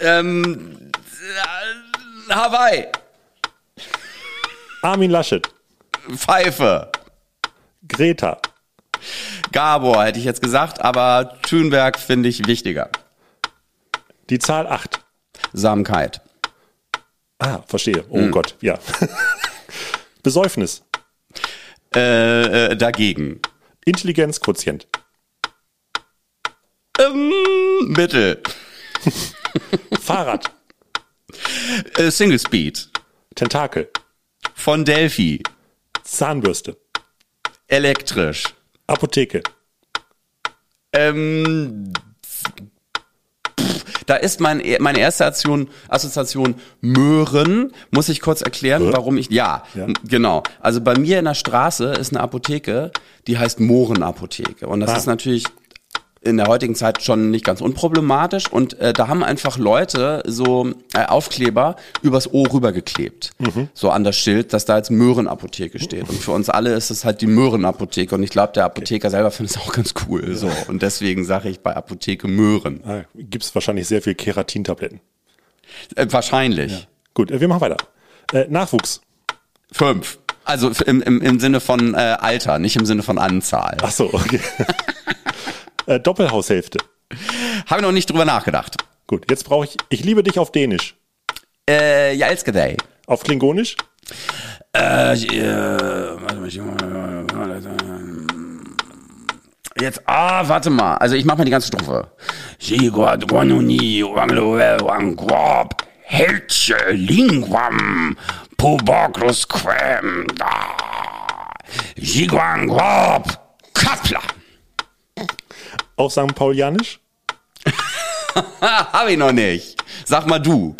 ähm, äh, Hawaii, Armin Laschet, Pfeife, Greta, Gabor hätte ich jetzt gesagt, aber Thunberg finde ich wichtiger. die Zahl 8, Samkeit, Ah, verstehe. Oh Hm. Gott, ja. Besäufnis. Äh, äh, dagegen. Intelligenzquotient. Ähm, Mittel. Fahrrad. Äh, Single Speed. Tentakel. Von Delphi. Zahnbürste. Elektrisch. Apotheke. Ähm, pff, da ist mein, meine erste Assoziation, Assoziation Möhren. Muss ich kurz erklären, warum ich. Ja, Ja. genau. Also bei mir in der Straße ist eine Apotheke, die heißt Mohrenapotheke. Und das Ah. ist natürlich in der heutigen Zeit schon nicht ganz unproblematisch. Und äh, da haben einfach Leute so äh, Aufkleber übers Ohr rübergeklebt. Mhm. So an das Schild, dass da jetzt Möhrenapotheke steht. Und für uns alle ist es halt die Möhrenapotheke. Und ich glaube, der Apotheker selber findet es auch ganz cool. So. Und deswegen sage ich bei Apotheke Möhren. Ah, Gibt es wahrscheinlich sehr viel Keratintabletten. Äh, wahrscheinlich. Gut, äh, wir machen weiter. Äh, Nachwuchs. Fünf. Also im, im, im Sinne von äh, Alter, nicht im Sinne von Anzahl. Ach so, okay. äh, Doppelhaushälfte. Habe ich noch nicht drüber nachgedacht. Gut, jetzt brauche ich Ich liebe dich auf Dänisch. Äh, ja, Elskadei. Auf Klingonisch? Äh, äh, warte mal, ich- Jetzt, ah, warte mal. Also ich mache mal die ganze Strophe. Helche Lingwam Pubokrus Quem da Sigwangwab Kapla Auf St. Paulianisch? Ha, hab ich noch nicht. Sag mal du.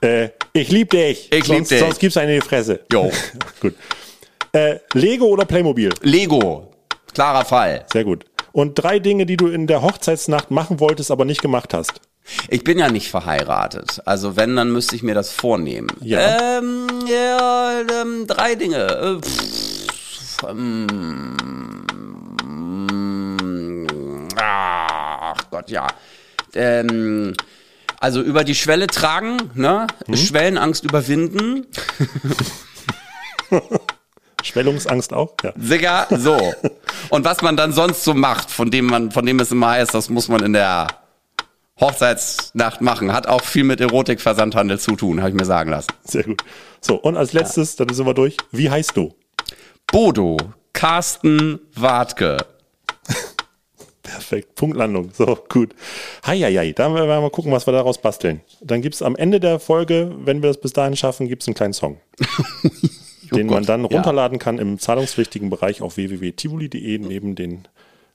Äh, ich lieb dich. Ich lieb sonst, dich. Sonst gibt's eine in die Fresse. Jo. Gut. Äh, Lego oder Playmobil? Lego. Klarer Fall. Sehr gut. Und drei Dinge, die du in der Hochzeitsnacht machen wolltest, aber nicht gemacht hast. Ich bin ja nicht verheiratet. Also wenn, dann müsste ich mir das vornehmen. Ja. Ähm, ja, ähm, drei Dinge. Äh, pff, ähm, ach Gott, ja. Ähm, also über die Schwelle tragen, ne? Schwellenangst überwinden. Schwellungsangst auch? Ja. Sicher, so. Und was man dann sonst so macht, von dem man, von dem es immer heißt, das muss man in der Hochzeitsnacht machen. Hat auch viel mit Erotikversandhandel zu tun, habe ich mir sagen lassen. Sehr gut. So, und als letztes, dann sind wir durch. Wie heißt du? Bodo, Carsten Wartke. Perfekt. Punktlandung. So, gut. Heieiei. Da werden wir mal gucken, was wir daraus basteln. Dann gibt's am Ende der Folge, wenn wir es bis dahin schaffen, gibt's einen kleinen Song. den man dann runterladen kann im zahlungspflichtigen Bereich auf www.tivoli.de neben den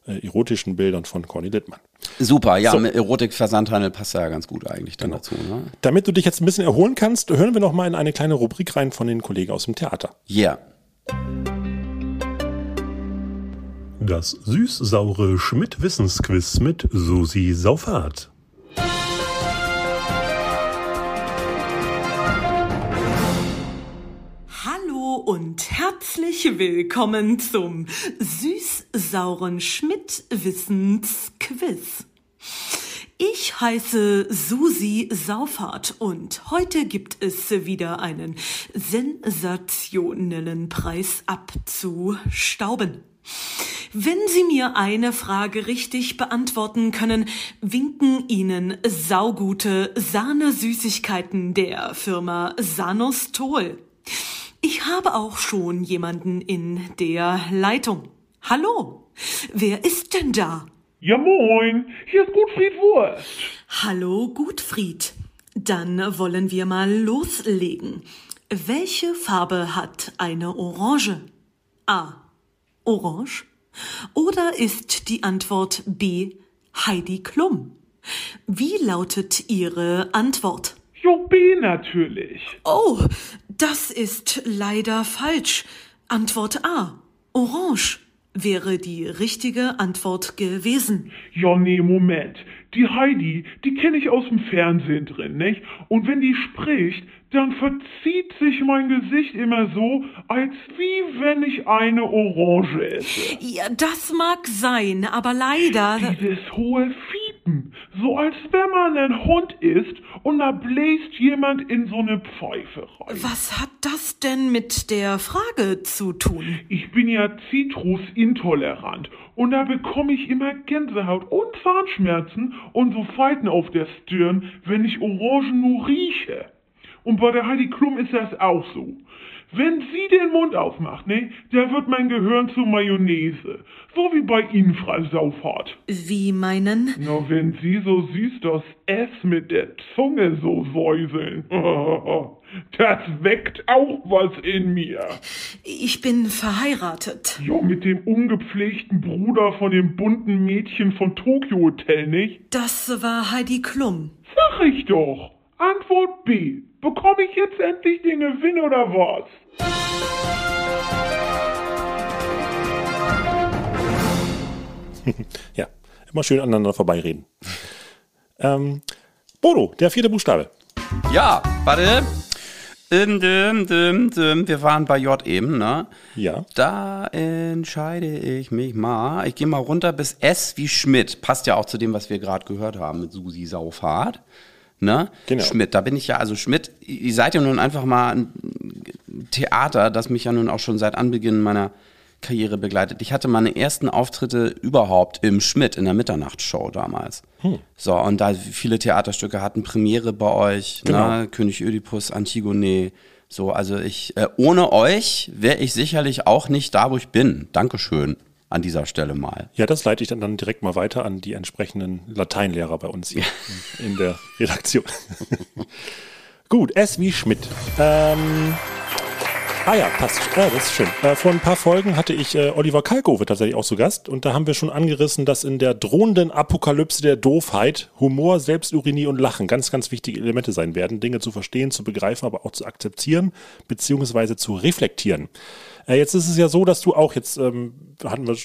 äh, erotischen Bildern von Conny Littmann. Super, ja, So. mit Erotikversandhandel passt ja ganz gut eigentlich dann dazu. Ne? Damit du dich jetzt ein bisschen erholen kannst, hören wir noch mal in eine kleine Rubrik rein von den Kollegen aus dem Theater. Yeah. Das süß-saure Schmidt-Wissensquiz mit Susi Saufahrt. Hallo und herzlich willkommen zum süß-sauren Schmidt-Wissensquiz. Ich heiße Susi Saufert und heute gibt es wieder einen sensationellen Preis abzustauben. Wenn Sie mir eine Frage richtig beantworten können, winken Ihnen saugute Sahnesüßigkeiten der Firma Sanostol. Ich habe auch schon jemanden in der Leitung. Hallo, wer ist denn da? Ja moin, hier ist Gutfried Wurst. Hallo Gutfried. Dann wollen wir mal loslegen. Welche Farbe hat eine Orange? A. Orange. Oder ist die Antwort B. Heidi Klum? Wie lautet Ihre Antwort? Jo, B natürlich. Oh, das ist leider falsch. Antwort A. Orange wäre die richtige Antwort gewesen. Ja, nee, Moment. Die Heidi, die kenne ich aus dem Fernsehen drin, nicht? Und wenn die spricht, dann verzieht sich mein Gesicht immer so, als wie wenn ich eine Orange esse. Ja, das mag sein, aber leider. Dieses hohe Fiepen, so als wenn man ein Hund isst und da bläst jemand in so eine Pfeife rein. Was hat das denn mit der Frage zu tun? Ich bin ja zitrusintolerant und da bekomme ich immer Gänsehaut und Zahnschmerzen und so Falten auf der Stirn, wenn ich Orangen nur rieche. Und bei der Heidi Klum ist das auch so. Wenn sie den Mund aufmacht, ne, da wird mein Gehirn zu Mayonnaise. So wie bei Ihnen, Frau Saufhardt. Wie meinen? Na, wenn Sie so süß das S mit der Zunge so säuseln. Das weckt auch was in mir. Ich bin verheiratet. Ja, mit dem ungepflegten Bruder von dem bunten Mädchen von Tokyo Hotel, nicht? Das war Heidi Klum. Sag ich doch. Antwort B. Bekomme ich jetzt endlich den Gewinn oder was? ja, immer schön aneinander vorbeireden. ähm, Bodo, der vierte Buchstabe. Ja, warte. Dim, dim, dim, dim. Wir waren bei J eben, ne? Ja. Da entscheide ich mich mal. Ich gehe mal runter bis S wie Schmidt. Passt ja auch zu dem, was wir gerade gehört haben mit Susi Saufahrt. Ne? Genau. Schmidt, da bin ich ja, also Schmidt, ihr seid ja nun einfach mal ein Theater, das mich ja nun auch schon seit Anbeginn meiner Karriere begleitet. Ich hatte meine ersten Auftritte überhaupt im Schmidt in der Mitternachtsshow damals. Hm. So, und da viele Theaterstücke hatten Premiere bei euch, Genau. ne? König Ödipus, Antigone. So, also ich, äh, ohne euch wäre ich sicherlich auch nicht da, wo ich bin. Dankeschön an dieser Stelle mal. Ja, das leite ich dann, dann direkt mal weiter an die entsprechenden Lateinlehrer bei uns hier in, in der Redaktion. Gut, S wie Schmidt. Ähm, ah ja, passt. Ah, das ist schön. Äh, vor ein paar Folgen hatte ich äh, Oliver Kalkofe tatsächlich auch zu Gast und da haben wir schon angerissen, dass in der drohenden Apokalypse der Doofheit Humor, Selbstironie und Lachen ganz, ganz wichtige Elemente sein werden, Dinge zu verstehen, zu begreifen, aber auch zu akzeptieren beziehungsweise zu reflektieren. Äh, jetzt ist es ja so, dass du auch jetzt, ähm, hatten wir,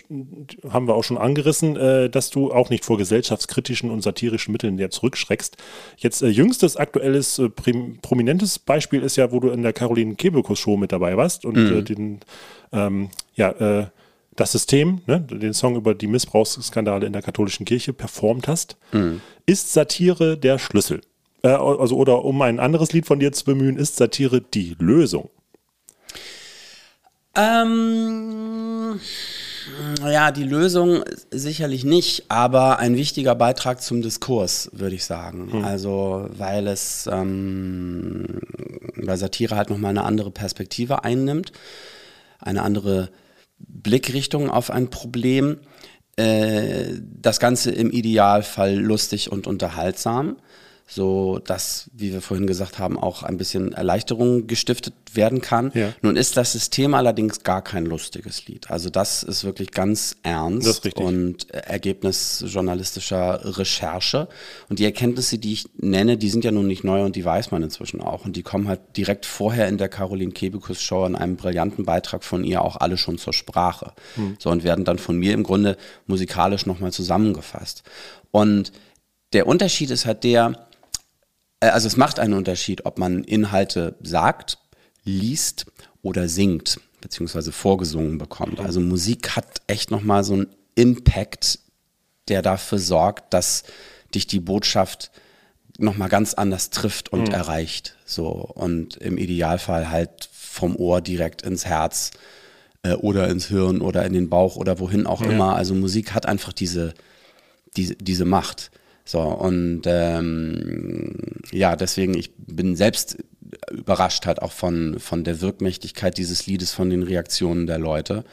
haben wir auch schon angerissen, äh, dass du auch nicht vor gesellschaftskritischen und satirischen Mitteln ja zurückschreckst. Jetzt äh, jüngstes aktuelles äh, prominentes Beispiel ist ja, wo du in der Caroline Kebekus Show mit dabei warst und Mhm. äh, den, ähm, ja, äh, das System, ne, den Song über die Missbrauchsskandale in der katholischen Kirche performt hast. Mhm. Ist Satire der Schlüssel? Äh, also, oder um ein anderes Lied von dir zu bemühen, ist Satire die Lösung? Ähm, ja, die Lösung sicherlich nicht, aber ein wichtiger Beitrag zum Diskurs, würde ich sagen. Also, weil es, ähm, weil Satire halt nochmal eine andere Perspektive einnimmt, eine andere Blickrichtung auf ein Problem. Äh, das Ganze im Idealfall lustig und unterhaltsam, so dass, wie wir vorhin gesagt haben, auch ein bisschen Erleichterung gestiftet werden kann. Ja. Nun ist das System allerdings gar kein lustiges Lied. Also das ist wirklich ganz ernst und Ergebnis journalistischer Recherche. Und die Erkenntnisse, die ich nenne, die sind ja nun nicht neu und die weiß man inzwischen auch. Und die kommen halt direkt vorher in der Caroline Kebekus Show in einem brillanten Beitrag von ihr auch alle schon zur Sprache. Hm. So und werden dann von mir im Grunde musikalisch nochmal zusammengefasst. Und der Unterschied ist halt der, äh, also es macht einen Unterschied, ob man Inhalte sagt, liest oder singt, beziehungsweise vorgesungen bekommt. Also Musik hat echt nochmal so einen Impact, der dafür sorgt, dass dich die Botschaft nochmal ganz anders trifft und Mhm. erreicht. So und im Idealfall halt vom Ohr direkt ins Herz äh, oder ins Hirn oder in den Bauch oder wohin auch Ja. immer. Also Musik hat einfach diese, diese, diese Macht. So, und ähm, ja, deswegen, ich bin selbst überrascht halt auch von, von der Wirkmächtigkeit dieses Liedes, von den Reaktionen der Leute.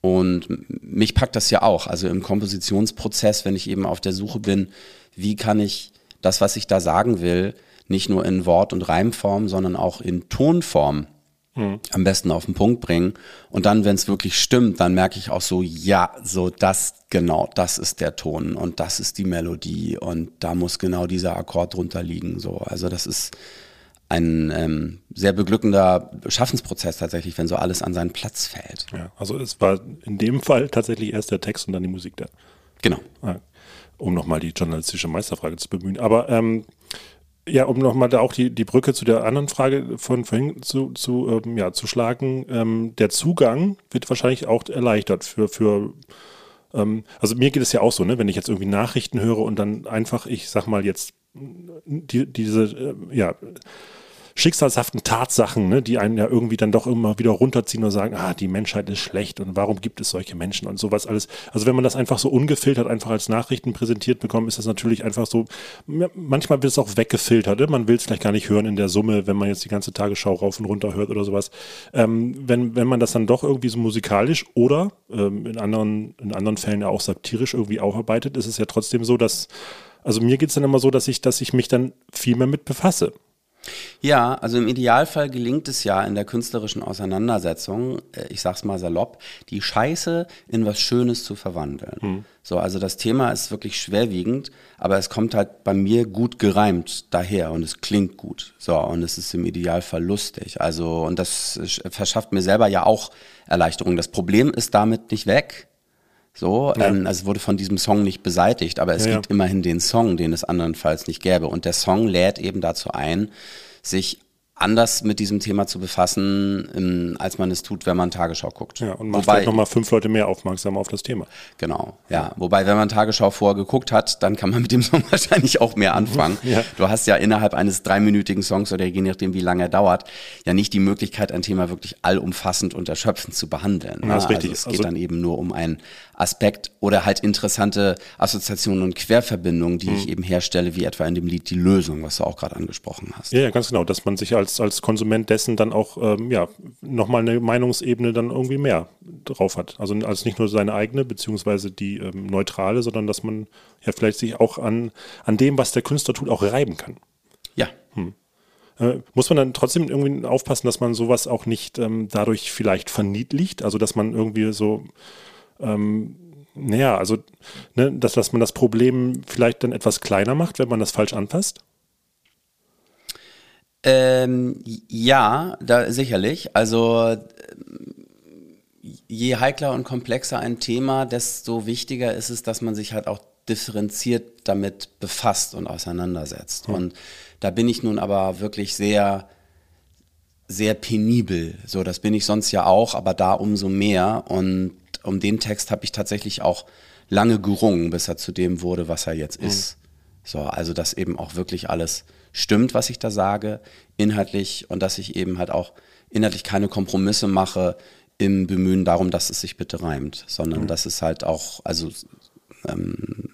Und m- mich packt das ja auch. Also im Kompositionsprozess, wenn ich eben auf der Suche bin, wie kann ich das, was ich da sagen will, nicht nur in Wort- und Reimform, sondern auch in Tonform Mhm. am besten auf den Punkt bringen. Und dann, wenn es wirklich stimmt, dann merke ich auch so, ja, so das, genau, das ist der Ton und das ist die Melodie und da muss genau dieser Akkord drunter liegen. So. Also das ist ein ähm, sehr beglückender Schaffensprozess tatsächlich, wenn so alles an seinen Platz fällt. Ja, also es war in dem Fall tatsächlich erst der Text und dann die Musik da. Genau. Ja, um nochmal die journalistische Meisterfrage zu bemühen. Aber ähm, ja, um nochmal da auch die, die Brücke zu der anderen Frage von vorhin zu, zu, ähm, ja, zu schlagen, ähm, der Zugang wird wahrscheinlich auch erleichtert für, für ähm, also mir geht es ja auch so, ne, wenn ich jetzt irgendwie Nachrichten höre und dann einfach, ich sag mal jetzt, die, diese, äh, ja, schicksalshaften Tatsachen, ne, die einen ja irgendwie dann doch immer wieder runterziehen und sagen, ah, die Menschheit ist schlecht und warum gibt es solche Menschen und sowas alles. Also wenn man das einfach so ungefiltert einfach als Nachrichten präsentiert bekommt, ist das natürlich einfach so, manchmal wird es auch weggefiltert. Ne? Man will es vielleicht gar nicht hören in der Summe, wenn man jetzt die ganze Tagesschau rauf und runter hört oder sowas. Ähm, wenn, wenn man das dann doch irgendwie so musikalisch oder ähm, in, anderen, in anderen Fällen ja auch satirisch irgendwie aufarbeitet, ist es ja trotzdem so, dass, also mir geht es dann immer so, dass ich, dass ich mich dann viel mehr mit befasse. Ja, also im Idealfall gelingt es ja in der künstlerischen Auseinandersetzung, äh, ich sag's mal salopp, die Scheiße in was Schönes zu verwandeln. Hm. So, also das Thema ist wirklich schwerwiegend, aber es kommt halt bei mir gut gereimt daher und es klingt gut. So, und es ist im Idealfall lustig. Also, und das verschafft mir selber ja auch Erleichterung. Das Problem ist damit nicht weg. So, Ja. ähm, also es wurde von diesem Song nicht beseitigt, aber es Ja, ja. gibt immerhin den Song, den es andernfalls nicht gäbe. Und der Song lädt eben dazu ein, sich anders mit diesem Thema zu befassen, ähm, als man es tut, wenn man Tagesschau guckt. Ja, und macht Wobei- vielleicht nochmal fünf Leute mehr aufmerksam auf das Thema. Genau, ja. Wobei, wenn man Tagesschau vorher geguckt hat, dann kann man mit dem Song wahrscheinlich auch mehr anfangen. Ja. Du hast ja innerhalb eines dreiminütigen Songs oder je nachdem, wie lange er dauert, ja nicht die Möglichkeit, ein Thema wirklich allumfassend und erschöpfend zu behandeln. Ja, das ist ne? richtig. Also es geht Also- dann eben nur um einen Aspekt oder halt interessante Assoziationen und Querverbindungen, die Mhm. ich eben herstelle, wie etwa in dem Lied Die Lösung, was du auch gerade angesprochen hast. Ja, ja, ganz genau, dass man sich als, als Konsument dessen dann auch, ähm, ja, nochmal eine Meinungsebene dann irgendwie mehr drauf hat. Also als nicht nur seine eigene, beziehungsweise die ähm, neutrale, sondern dass man ja vielleicht sich auch an, an dem, was der Künstler tut, auch reiben kann. Ja. Hm. Äh, muss man dann trotzdem irgendwie aufpassen, dass man sowas auch nicht ähm, dadurch vielleicht verniedlicht, also dass man irgendwie so, ähm, naja, also, ne, dass, dass man das Problem vielleicht dann etwas kleiner macht, wenn man das falsch anpasst? Ähm, ja, da sicherlich. Also ähm, je heikler und komplexer ein Thema, desto wichtiger ist es, dass man sich halt auch differenziert damit befasst und auseinandersetzt. Hm. Und da bin ich nun aber wirklich sehr, sehr penibel. So, das bin ich sonst ja auch, aber da umso mehr. Und um den Text habe ich tatsächlich auch lange gerungen, bis er zu dem wurde, was er jetzt Mhm. ist. So, also dass eben auch wirklich alles stimmt, was ich da sage, inhaltlich und dass ich eben halt auch inhaltlich keine Kompromisse mache im Bemühen darum, dass es sich bitte reimt, sondern Mhm. dass es halt auch, also ähm,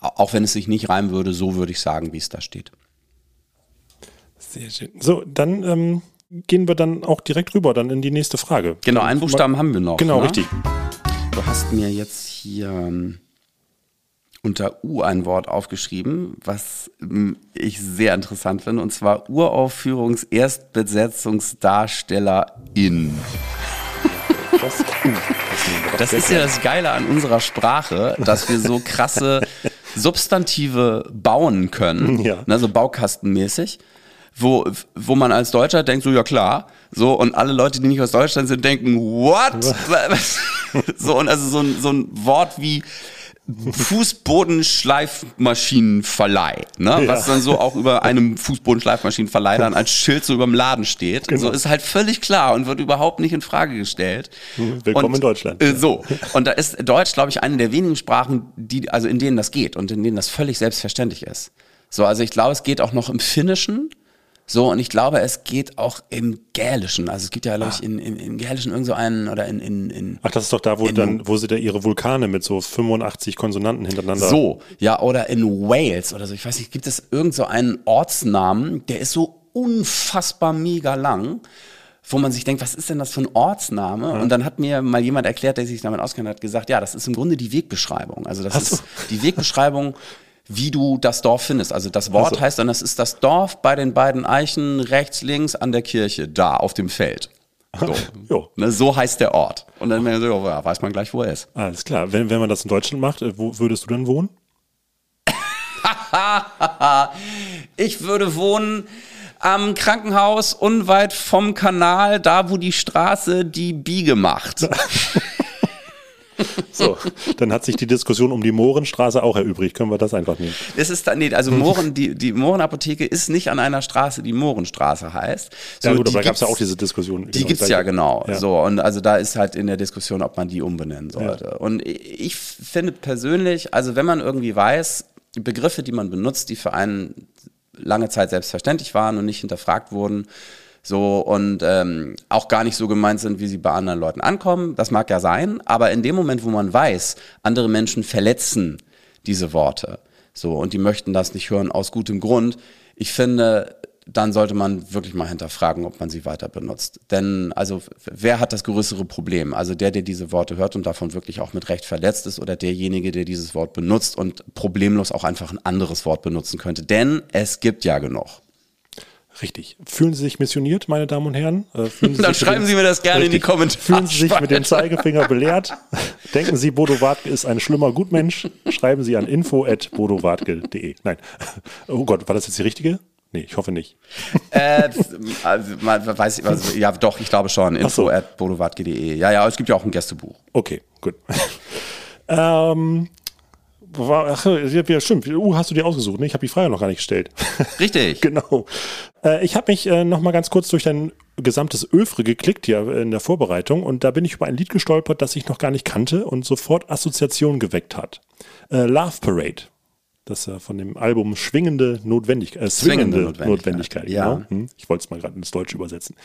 auch wenn es sich nicht reimen würde, so würde ich sagen, wie es da steht. Sehr schön. So, dann ähm, gehen wir dann auch direkt rüber, dann in die nächste Frage. Genau, einen Buchstaben haben wir noch. Genau, ne? richtig. Du hast mir jetzt hier ähm, unter U ein Wort aufgeschrieben, was ich sehr interessant finde, und zwar Uraufführungs-Erstbesetzungsdarstellerin. Das ist ja das Geile an unserer Sprache, dass wir so krasse Substantive bauen können, Ja. ne, so baukastenmäßig, wo, wo man als Deutscher denkt, so ja klar, so und alle Leute, die nicht aus Deutschland sind, denken, what? so und also so ein, so ein Wort wie Fußbodenschleifmaschinenverleih, ne? Ja. was dann so auch über einem Fußbodenschleifmaschinenverleih dann als Schild so über dem Laden steht. Genau. So ist halt völlig klar und wird überhaupt nicht in Frage gestellt. Willkommen und, in Deutschland. Äh, so. Und da ist Deutsch, glaube ich, eine der wenigen Sprachen, die, also in denen das geht und in denen das völlig selbstverständlich ist. So, also ich glaube, es geht auch noch im Finnischen. So, und ich glaube, es geht auch im Gälischen. Also es gibt ja, glaube ich, in, im, im Gälischen irgend so einen oder in, in, in Ach, das ist doch da, wo In- dann, wo sie da ihre Vulkane mit so 85 Konsonanten hintereinander. So, ja, oder in Wales oder so. Ich weiß nicht, gibt es irgend so einen Ortsnamen, der ist so unfassbar mega lang, wo man sich denkt, was ist denn das für ein Ortsname? Und dann hat mir mal jemand erklärt, der sich damit auskennt, hat gesagt, ja, das ist im Grunde die Wegbeschreibung. Also das ist die Wegbeschreibung, wie du das Dorf findest. Also das Wort Ach so. heißt dann, das ist das Dorf bei den beiden Eichen rechts, links an der Kirche, da auf dem Feld. So, ne, so heißt der Ort. Und dann so, ja, weiß man gleich, wo er ist. Alles klar. Wenn, wenn man das in Deutschland macht, äh, wo würdest du dann wohnen? ich würde wohnen am Krankenhaus unweit vom Kanal, da wo die Straße die Biege macht. So, dann hat sich die Diskussion um die Mohrenstraße auch erübrigt. Können wir das einfach nehmen? Es ist dann, nee, also Mohren, die, die Mohrenapotheke ist nicht an einer Straße, die Mohrenstraße heißt. ja, gut, aber da gab es ja auch diese Diskussion. Die gibt's ja genau. Ja. So und also da ist halt in der Diskussion, ob man die umbenennen sollte. Und ich ich finde persönlich, also wenn man irgendwie weiß, die Begriffe, die man benutzt, die für einen lange Zeit selbstverständlich waren und nicht hinterfragt wurden. So und ähm, auch gar nicht so gemeint sind, wie sie bei anderen Leuten ankommen. Das mag ja sein, aber in dem Moment, wo man weiß, andere Menschen verletzen diese Worte, so und die möchten das nicht hören aus gutem Grund, ich finde, dann sollte man wirklich mal hinterfragen, ob man sie weiter benutzt. Denn also wer hat das größere Problem? Also der, der diese Worte hört und davon wirklich auch mit Recht verletzt ist oder derjenige, der dieses Wort benutzt und problemlos auch einfach ein anderes Wort benutzen könnte. Denn es gibt ja genug. Richtig. Fühlen Sie sich missioniert, meine Damen und Herren? Äh, Dann schreiben Sie mir das gerne richtig. in die Kommentare. Fühlen Sie sich mit dem Zeigefinger belehrt? Denken Sie, Bodo Wartke ist ein schlimmer Gutmensch? Schreiben Sie an info.bodowartke.de. Nein. Oh Gott, war das jetzt die richtige? Nee, ich hoffe nicht. äh, also, weiß ich, also, ja, doch, ich glaube schon. Info so. Ja, ja, es gibt ja auch ein Gästebuch. Okay, gut. ähm, ach, ja, stimmt. Uh, hast du dir ausgesucht, ne? Ich habe die Frage noch gar nicht gestellt. Richtig. genau. Äh, ich habe mich äh, noch mal ganz kurz durch dein gesamtes Övre geklickt hier in der Vorbereitung und da bin ich über ein Lied gestolpert, das ich noch gar nicht kannte und sofort Assoziationen geweckt hat. Äh, Love Parade das äh, von dem Album Schwingende Notwendigkeit, äh, Zwingende, Zwingende Notwendigkeit, Notwendigkeit ja. Genau. Hm, ich wollte es mal gerade ins Deutsche übersetzen.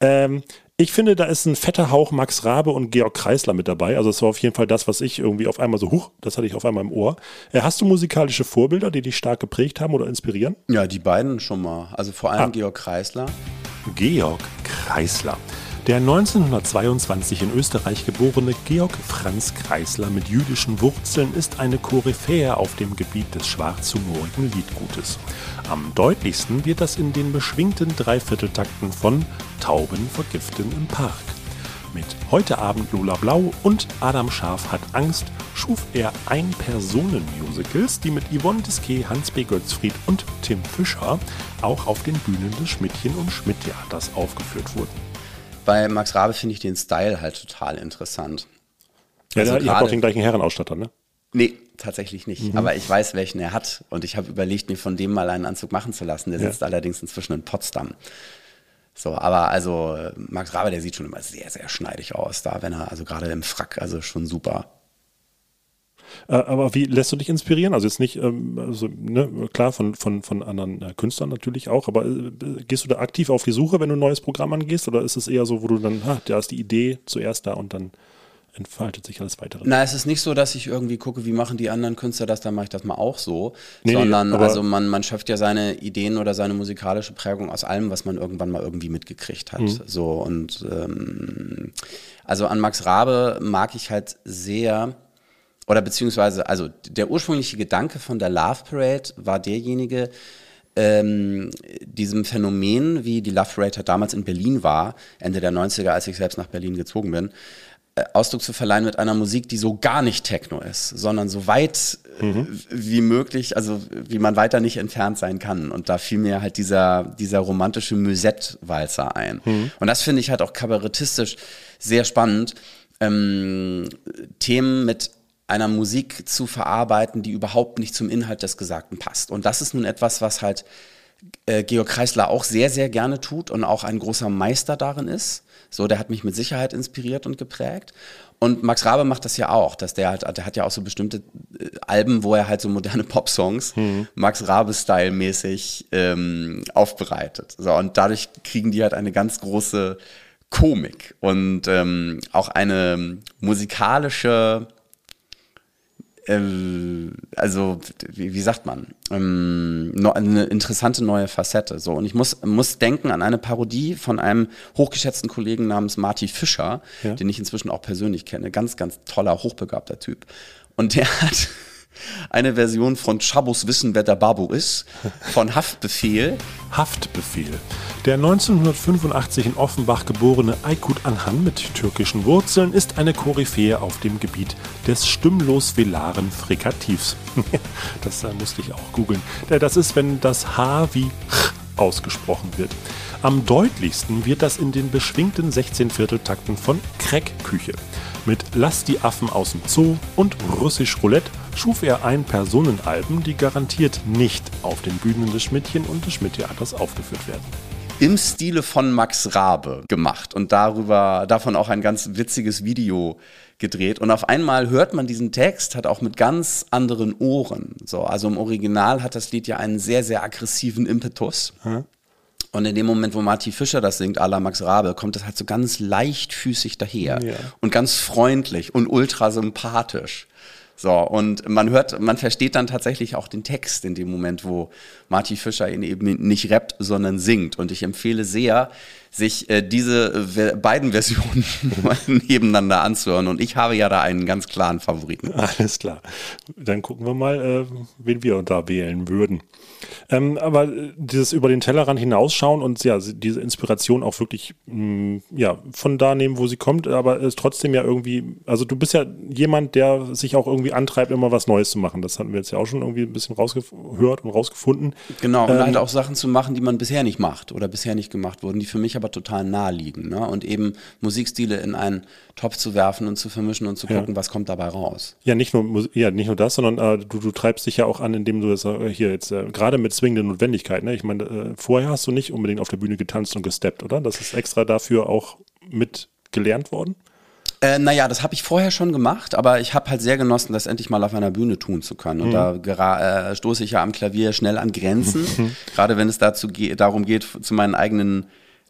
Ähm, ich finde, da ist ein fetter Hauch Max Rabe und Georg Kreisler mit dabei. Also es war auf jeden Fall das, was ich irgendwie auf einmal so, huch, das hatte ich auf einmal im Ohr. Äh, hast du musikalische Vorbilder, die dich stark geprägt haben oder inspirieren? Ja, die beiden schon mal. Also vor allem ah. Georg Kreisler. Georg Kreisler. Der 1922 in Österreich geborene Georg Franz Kreisler mit jüdischen Wurzeln ist eine Koryphäe auf dem Gebiet des schwarzhumorigen Liedgutes. Am deutlichsten wird das in den beschwingten Dreivierteltakten von Tauben vergiften im Park. Mit Heute Abend Lola Blau und Adam Scharf hat Angst schuf er Ein-Personen-Musicals, die mit Yvonne Disquet, Hans B. Götzfried und Tim Fischer auch auf den Bühnen des Schmidtchen und Schmidt Theaters aufgeführt wurden. Bei Max Rabe finde ich den Style halt total interessant. Ja, also ihr habt auch den gleichen Herrenausstatter, ne? Nee, tatsächlich nicht. Mhm. Aber ich weiß, welchen er hat. Und ich habe überlegt, mir von dem mal einen Anzug machen zu lassen. Der sitzt ja. allerdings inzwischen in Potsdam. So, aber also Max Rabe, der sieht schon immer sehr, sehr schneidig aus da, wenn er, also gerade im Frack, also schon super. Äh, aber wie lässt du dich inspirieren? Also jetzt nicht, ähm, also, ne, klar, von, von, von anderen äh, Künstlern natürlich auch, aber äh, gehst du da aktiv auf die Suche, wenn du ein neues Programm angehst? Oder ist es eher so, wo du dann, ha, da ist die Idee zuerst da und dann entfaltet sich alles weitere. Na, es ist nicht so, dass ich irgendwie gucke, wie machen die anderen Künstler das, dann mache ich das mal auch so. Nee, sondern also man, man schöpft ja seine Ideen oder seine musikalische Prägung aus allem, was man irgendwann mal irgendwie mitgekriegt hat. Mhm. So und ähm, also an Max Rabe mag ich halt sehr, oder beziehungsweise, also der ursprüngliche Gedanke von der Love Parade war derjenige, ähm, diesem Phänomen, wie die Love Parade halt damals in Berlin war, Ende der 90er, als ich selbst nach Berlin gezogen bin, Ausdruck zu verleihen mit einer Musik, die so gar nicht Techno ist, sondern so weit äh, mhm. wie möglich, also wie man weiter nicht entfernt sein kann. Und da fiel mir halt dieser, dieser romantische Musette-Walzer ein. Mhm. Und das finde ich halt auch kabarettistisch sehr spannend. Ähm, Themen mit einer Musik zu verarbeiten, die überhaupt nicht zum Inhalt des Gesagten passt. Und das ist nun etwas, was halt äh, Georg Kreisler auch sehr, sehr gerne tut und auch ein großer Meister darin ist. So, der hat mich mit Sicherheit inspiriert und geprägt. Und Max Rabe macht das ja auch, dass der halt, der hat ja auch so bestimmte äh, Alben, wo er halt so moderne Pop-Songs mhm. Max Rabe-Style mäßig ähm, aufbereitet. So, und dadurch kriegen die halt eine ganz große Komik und ähm, auch eine musikalische äh, also wie, wie, sagt man, ähm, eine interessante neue Facette. So und ich muss muss denken an eine Parodie von einem hochgeschätzten Kollegen namens Marty Fischer, ja. den ich inzwischen auch persönlich kenne, ganz ganz toller hochbegabter Typ. Und der hat eine Version von Chabos Wissen, wer der Babu ist, von Haftbefehl. Haftbefehl. Der 1985 in Offenbach geborene Aykut Anhan mit türkischen Wurzeln ist eine Koryphäe auf dem Gebiet des stimmlos-velaren Frikativs. das äh, musste ich auch googeln. Das ist, wenn das H wie Ch ausgesprochen wird. Am deutlichsten wird das in den beschwingten 16 Vierteltakten von Crack-Küche. Mit Lass die Affen aus dem Zoo und Russisch Roulette schuf er Ein-Personen-Alben, die garantiert nicht auf den Bühnen des Schmidtchen und des Schmidt-Theaters aufgeführt werden. im Stile von Max Rabe gemacht und darüber, davon auch ein ganz witziges Video gedreht. Und auf einmal hört man diesen Text, hat auch mit ganz anderen Ohren. So, also im Original hat das Lied ja einen sehr, sehr aggressiven Impetus. Und in dem Moment, wo Marty Fischer das singt, à la Max Rabe, kommt das halt so ganz leichtfüßig daher Ja. und ganz freundlich und ultra sympathisch. So, und man hört, man versteht dann tatsächlich auch den Text in dem Moment, wo Marty Fischer ihn eben nicht rappt, sondern singt. Und ich empfehle sehr, sich äh, diese Ver beiden Versionen nebeneinander anzuhören. Und ich habe ja da einen ganz klaren Favoriten. Alles klar. Dann gucken wir mal, äh, wen wir da wählen würden. Ähm, aber äh, dieses über den Tellerrand hinausschauen und ja, diese Inspiration auch wirklich mh, ja, von da nehmen, wo sie kommt, aber es trotzdem ja irgendwie, also du bist ja jemand, der sich auch irgendwie antreibt, immer was Neues zu machen. Das hatten wir jetzt ja auch schon irgendwie ein bisschen rausgehört und rausgefunden. Genau, und Ähm, halt auch Sachen zu machen, die man bisher nicht macht oder bisher nicht gemacht wurden, die für mich aber total nahe liegen. Ne? Und eben Musikstile in einen Topf zu werfen und zu vermischen und zu Ja. gucken, was kommt dabei raus. Ja, nicht nur, ja, nicht nur das, sondern äh, du, du treibst dich ja auch an, indem du das äh, hier jetzt äh, gerade mit zwingender Notwendigkeit, ne? Ich meine, äh, vorher hast du nicht unbedingt auf der Bühne getanzt und gesteppt, oder? Das ist extra dafür auch mit gelernt worden? Äh, naja, das habe ich vorher schon gemacht, aber ich habe halt sehr genossen, das endlich mal auf einer Bühne tun zu können. Und Mhm. da äh, stoße ich ja am Klavier schnell an Grenzen, gerade wenn es dazu ge darum geht, zu meinen eigenen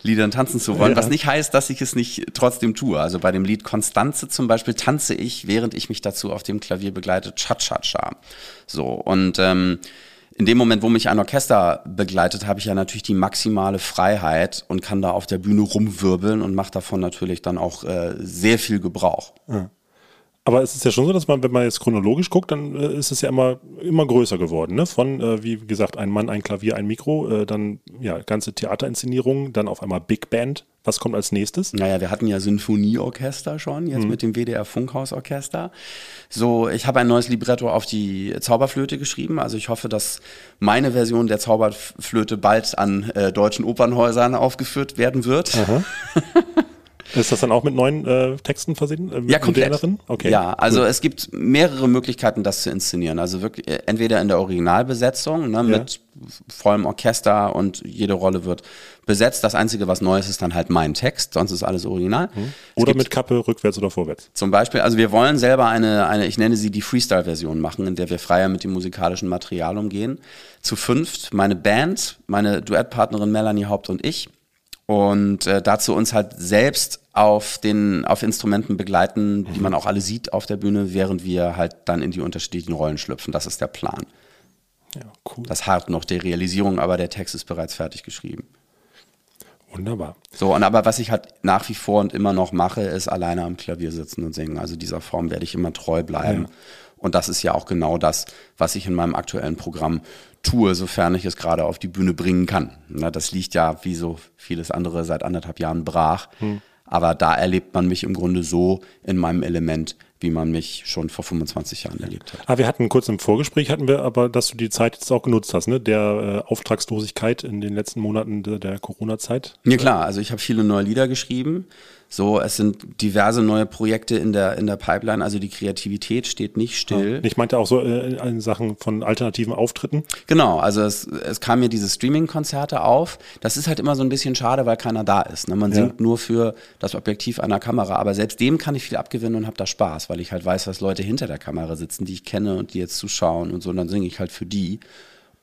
Liedern tanzen zu wollen, Ja. was nicht heißt, dass ich es nicht trotzdem tue. Also bei dem Lied Konstanze zum Beispiel tanze ich, während ich mich dazu auf dem Klavier begleite, Cha-Cha-Cha. So, und ähm, in dem Moment, wo mich ein Orchester begleitet, habe ich ja natürlich die maximale Freiheit und kann da auf der Bühne rumwirbeln und mache davon natürlich dann auch äh, sehr viel Gebrauch. Ja. Aber es ist ja schon so, dass man, wenn man jetzt chronologisch guckt, dann äh, ist es ja immer, immer größer geworden. Ne? Von, äh, wie gesagt, ein Mann, ein Klavier, ein Mikro, äh, dann ja, ganze Theaterinszenierungen, dann auf einmal Big Band. Was kommt als nächstes? Naja, wir hatten ja Sinfonieorchester schon, jetzt Mhm. mit dem WDR Funkhausorchester. So, ich habe ein neues Libretto auf die Zauberflöte geschrieben. Also ich hoffe, dass meine Version der Zauberflöte bald an äh, deutschen Opernhäusern aufgeführt werden wird. Ist das dann auch mit neuen äh, Texten versehen? Äh, Ja, komplett. Okay. Ja, also cool. es gibt mehrere Möglichkeiten, das zu inszenieren. Also wirklich äh, entweder in der Originalbesetzung ne, mit vollem Orchester und jede Rolle wird besetzt. Das Einzige, was neu ist, ist dann halt mein Text, sonst ist alles original. Mhm. Oder mit Kappe rückwärts oder vorwärts. zum Beispiel, also wir wollen selber eine, eine ich nenne sie die Freestyle-Version machen, in der wir freier mit dem musikalischen Material umgehen. Zu fünft, meine Band, meine Duettpartnerin Melanie Haupt und ich. Und äh, dazu uns halt selbst auf den auf Instrumenten begleiten, die man auch alle sieht auf der Bühne, während wir halt dann in die unterschiedlichen Rollen schlüpfen. Das ist der Plan. Ja, cool. Das hart noch der Realisierung, aber der Text ist bereits fertig geschrieben. Wunderbar. So, und aber was ich halt nach wie vor und immer noch mache, ist alleine am Klavier sitzen und singen. Also dieser Form werde ich immer treu bleiben. Ja. Und das ist ja auch genau das, was ich in meinem aktuellen Programm tue, sofern ich es gerade auf die Bühne bringen kann. Na, das liegt ja, wie so vieles andere, seit anderthalb Jahren brach. Hm. Aber da erlebt man mich im Grunde so in meinem Element, wie man mich schon vor 25 Jahren erlebt hat. Ah, wir hatten kurz im Vorgespräch, hatten wir aber, dass du die Zeit jetzt auch genutzt hast, ne? Der äh, Auftragslosigkeit in den letzten Monaten der, der Corona-Zeit. Ja klar, also ich habe viele neue Lieder geschrieben. So, es sind diverse neue Projekte in der, in der Pipeline. Also die Kreativität steht nicht still. Ich meinte auch so äh, in Sachen von alternativen Auftritten. Genau, also es, es kamen mir diese Streaming-Konzerte auf. Das ist halt immer so ein bisschen schade, weil keiner da ist. Ne? Man Ja. singt nur für das Objektiv einer Kamera, aber selbst dem kann ich viel abgewinnen und habe da Spaß, weil ich halt weiß, dass Leute hinter der Kamera sitzen, die ich kenne und die jetzt zuschauen und so, und dann singe ich halt für die.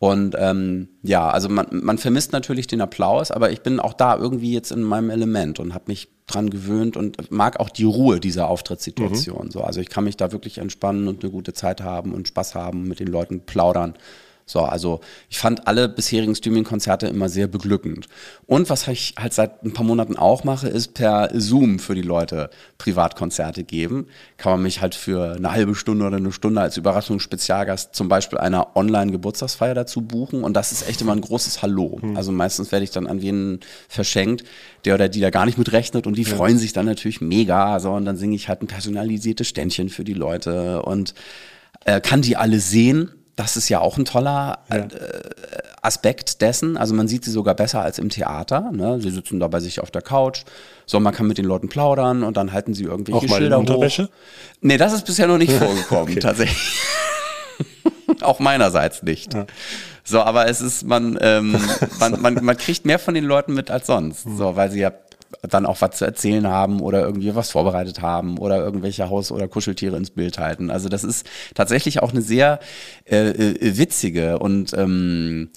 Und ähm, ja, also man, man vermisst natürlich den Applaus, aber ich bin auch da irgendwie jetzt in meinem Element und habe mich dran gewöhnt und mag auch die Ruhe dieser Auftrittssituation. So, also ich kann mich da wirklich entspannen und eine gute Zeit haben und Spaß haben, mit den Leuten plaudern. So, also ich fand alle bisherigen Streaming-Konzerte immer sehr beglückend. Und was ich halt seit ein paar Monaten auch mache, ist per Zoom für die Leute Privatkonzerte geben. Kann man mich halt für eine halbe Stunde oder eine Stunde als Überraschungsspezialgast zum Beispiel einer Online-Geburtstagsfeier dazu buchen. Und das ist echt immer ein großes Hallo. Also meistens werde ich dann an wen verschenkt, der oder die da gar nicht mit rechnet und die Ja. freuen sich dann natürlich mega. So, und dann singe ich halt ein personalisiertes Ständchen für die Leute und äh, kann die alle sehen. Das ist ja auch ein toller äh, Aspekt dessen. Also man sieht sie sogar besser als im Theater. Ne? Sie sitzen da bei sich auf der Couch. So, man kann mit den Leuten plaudern und dann halten sie irgendwelche Auch mal in Schilder Unterwäsche? hoch. Nee, das ist bisher noch nicht vorgekommen, Okay. tatsächlich. auch meinerseits nicht. So, aber es ist, man, ähm, man, man, man kriegt mehr von den Leuten mit als sonst. So, weil sie ja dann auch was zu erzählen haben oder irgendwie was vorbereitet haben oder irgendwelche Haus- oder Kuscheltiere ins Bild halten. Also das ist tatsächlich auch eine sehr äh, äh, witzige und ähm,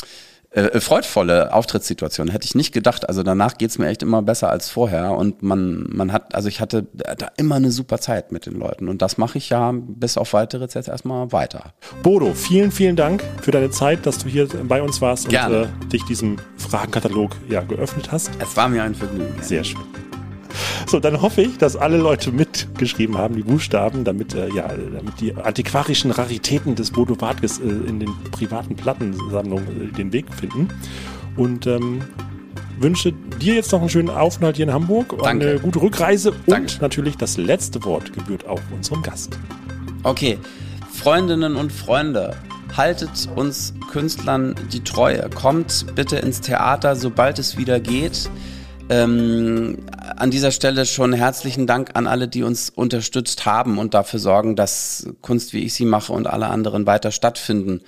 äh, freudvolle Auftrittssituation. Hätte ich nicht gedacht. Also danach geht's mir echt immer besser als vorher. Und man, man hat, also ich hatte da immer eine super Zeit mit den Leuten. Und das mache ich ja bis auf weiteres jetzt erstmal weiter. Bodo, vielen, vielen Dank für deine Zeit, dass du hier bei uns warst Gerne. und äh, dich diesem Fragenkatalog ja, geöffnet hast. Es war mir ein Vergnügen. Sehr schön. So, dann hoffe ich, dass alle Leute mitgeschrieben haben, die Buchstaben, damit, äh, ja, damit die antiquarischen Raritäten des Bodo Wartges äh, in den privaten Plattensammlungen äh, den Weg finden. Und ähm, wünsche dir jetzt noch einen schönen Aufenthalt hier in Hamburg, Danke. eine gute Rückreise Danke. und natürlich das letzte Wort gebührt auch unserem Gast. Okay, Freundinnen und Freunde, haltet uns Künstlern die Treue. Kommt bitte ins Theater, sobald es wieder geht. Ähm, an dieser Stelle schon herzlichen Dank an alle, die uns unterstützt haben und dafür sorgen, dass Kunst, wie ich sie mache und alle anderen weiter stattfinden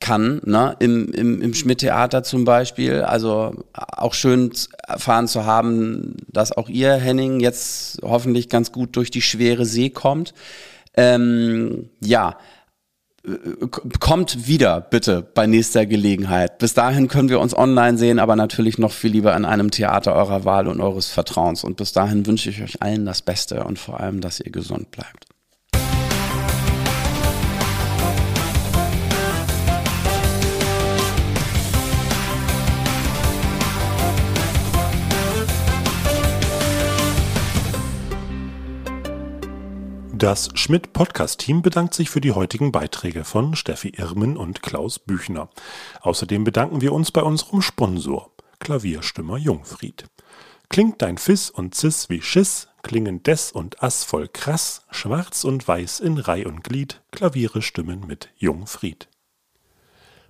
kann, ne? Im, im, im Schmidt-Theater zum Beispiel. Also auch schön erfahren zu haben, dass auch ihr, Henning, jetzt hoffentlich ganz gut durch die schwere See kommt. Ähm, ja, kommt wieder bitte bei nächster Gelegenheit. Bis dahin können wir uns online sehen, aber natürlich noch viel lieber in einem Theater eurer Wahl und eures Vertrauens. Und bis dahin wünsche ich euch allen das Beste und vor allem, dass ihr gesund bleibt. Das Schmidt Podcast Team bedankt sich für die heutigen Beiträge von Steffi Irmen und Klaus Büchner. Außerdem bedanken wir uns bei unserem Sponsor, Klavierstimmer Jungfried. Klingt dein Fiss und Cis wie Schiss, klingen Des und Ass voll krass, schwarz und weiß in Reih und Glied, Klaviere stimmen mit Jungfried.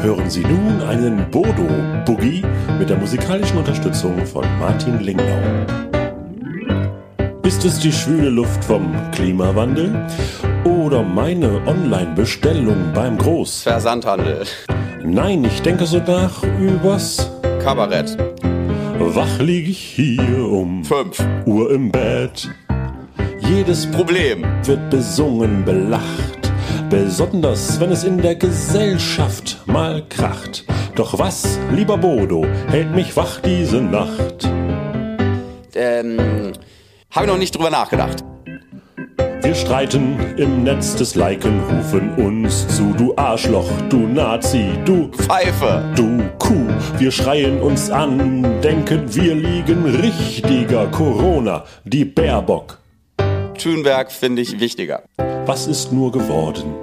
Hören Sie nun einen Bodo Boogie mit der musikalischen Unterstützung von Martin Lingnau. Ist es die schwüle Luft vom Klimawandel oder meine Online-Bestellung beim Groß? Versandhandel. Nein, ich denke so nach übers Kabarett. Wach lieg ich hier um 5 Uhr im Bett. Jedes Problem. wird besungen, belacht. Besonders, wenn es in der Gesellschaft mal kracht. Doch was, lieber Bodo, hält mich wach diese Nacht? Ähm, habe ich noch nicht drüber nachgedacht. Wir streiten im Netz des Liken, rufen uns zu, du Arschloch, du Nazi, du Pfeife. Du Kuh, wir schreien uns an, denken wir liegen richtiger Corona, die Baerbock. Thunberg finde ich wichtiger. Was ist nur geworden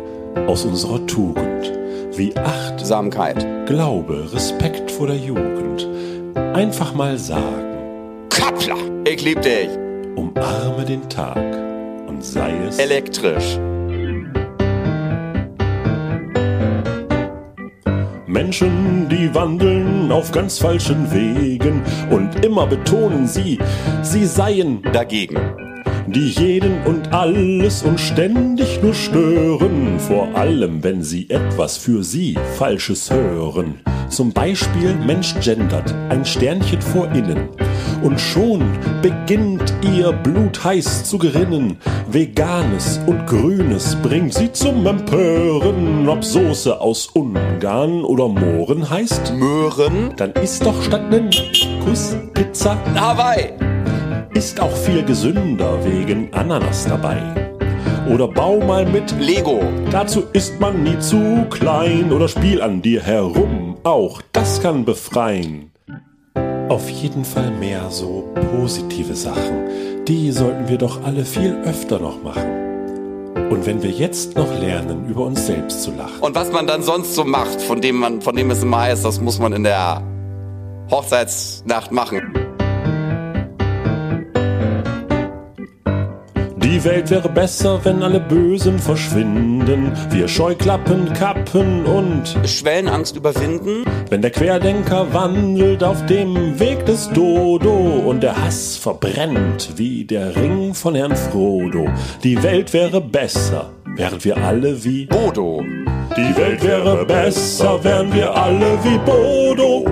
aus unserer Tugend? Wie Achtsamkeit. Glaube, Respekt vor der Jugend. Einfach mal sagen, Kappler. Ich lieb dich. umarme den Tag und sei es Elektrisch. Menschen, die wandeln auf ganz falschen Wegen und immer betonen sie, sie seien Dagegen. Die jeden und alles und ständig nur stören, vor allem wenn sie etwas für sie Falsches hören. Zum Beispiel Mensch gendert, ein Sternchen vor innen. Und schon beginnt ihr Blut heiß zu gerinnen. Veganes und Grünes bringt sie zum Empören. Ob Soße aus Ungarn oder Mohren heißt, Möhren. dann ist doch statt nen Kuss Pizza Hawaii. Ist auch viel gesünder wegen Ananas dabei. Oder bau mal mit Lego. Dazu ist man nie zu klein oder spiel an dir herum. Auch das kann befreien. Auf jeden Fall mehr so positive Sachen. Die sollten wir doch alle viel öfter noch machen. Und wenn wir jetzt noch lernen, über uns selbst zu lachen. Und was man dann sonst so macht, von dem man, von dem es immer heißt, das muss man in der Hochzeitsnacht machen. Die Welt wäre besser, wenn alle Bösen verschwinden. Wir Scheuklappen kappen und Schwellenangst überwinden. Wenn der Querdenker wandelt auf dem Weg des Dodo und der Hass verbrennt wie der Ring von Herrn Frodo. Die Welt wäre besser, wären wir alle wie Bodo. Die Welt wäre besser, wären wir alle wie Bodo.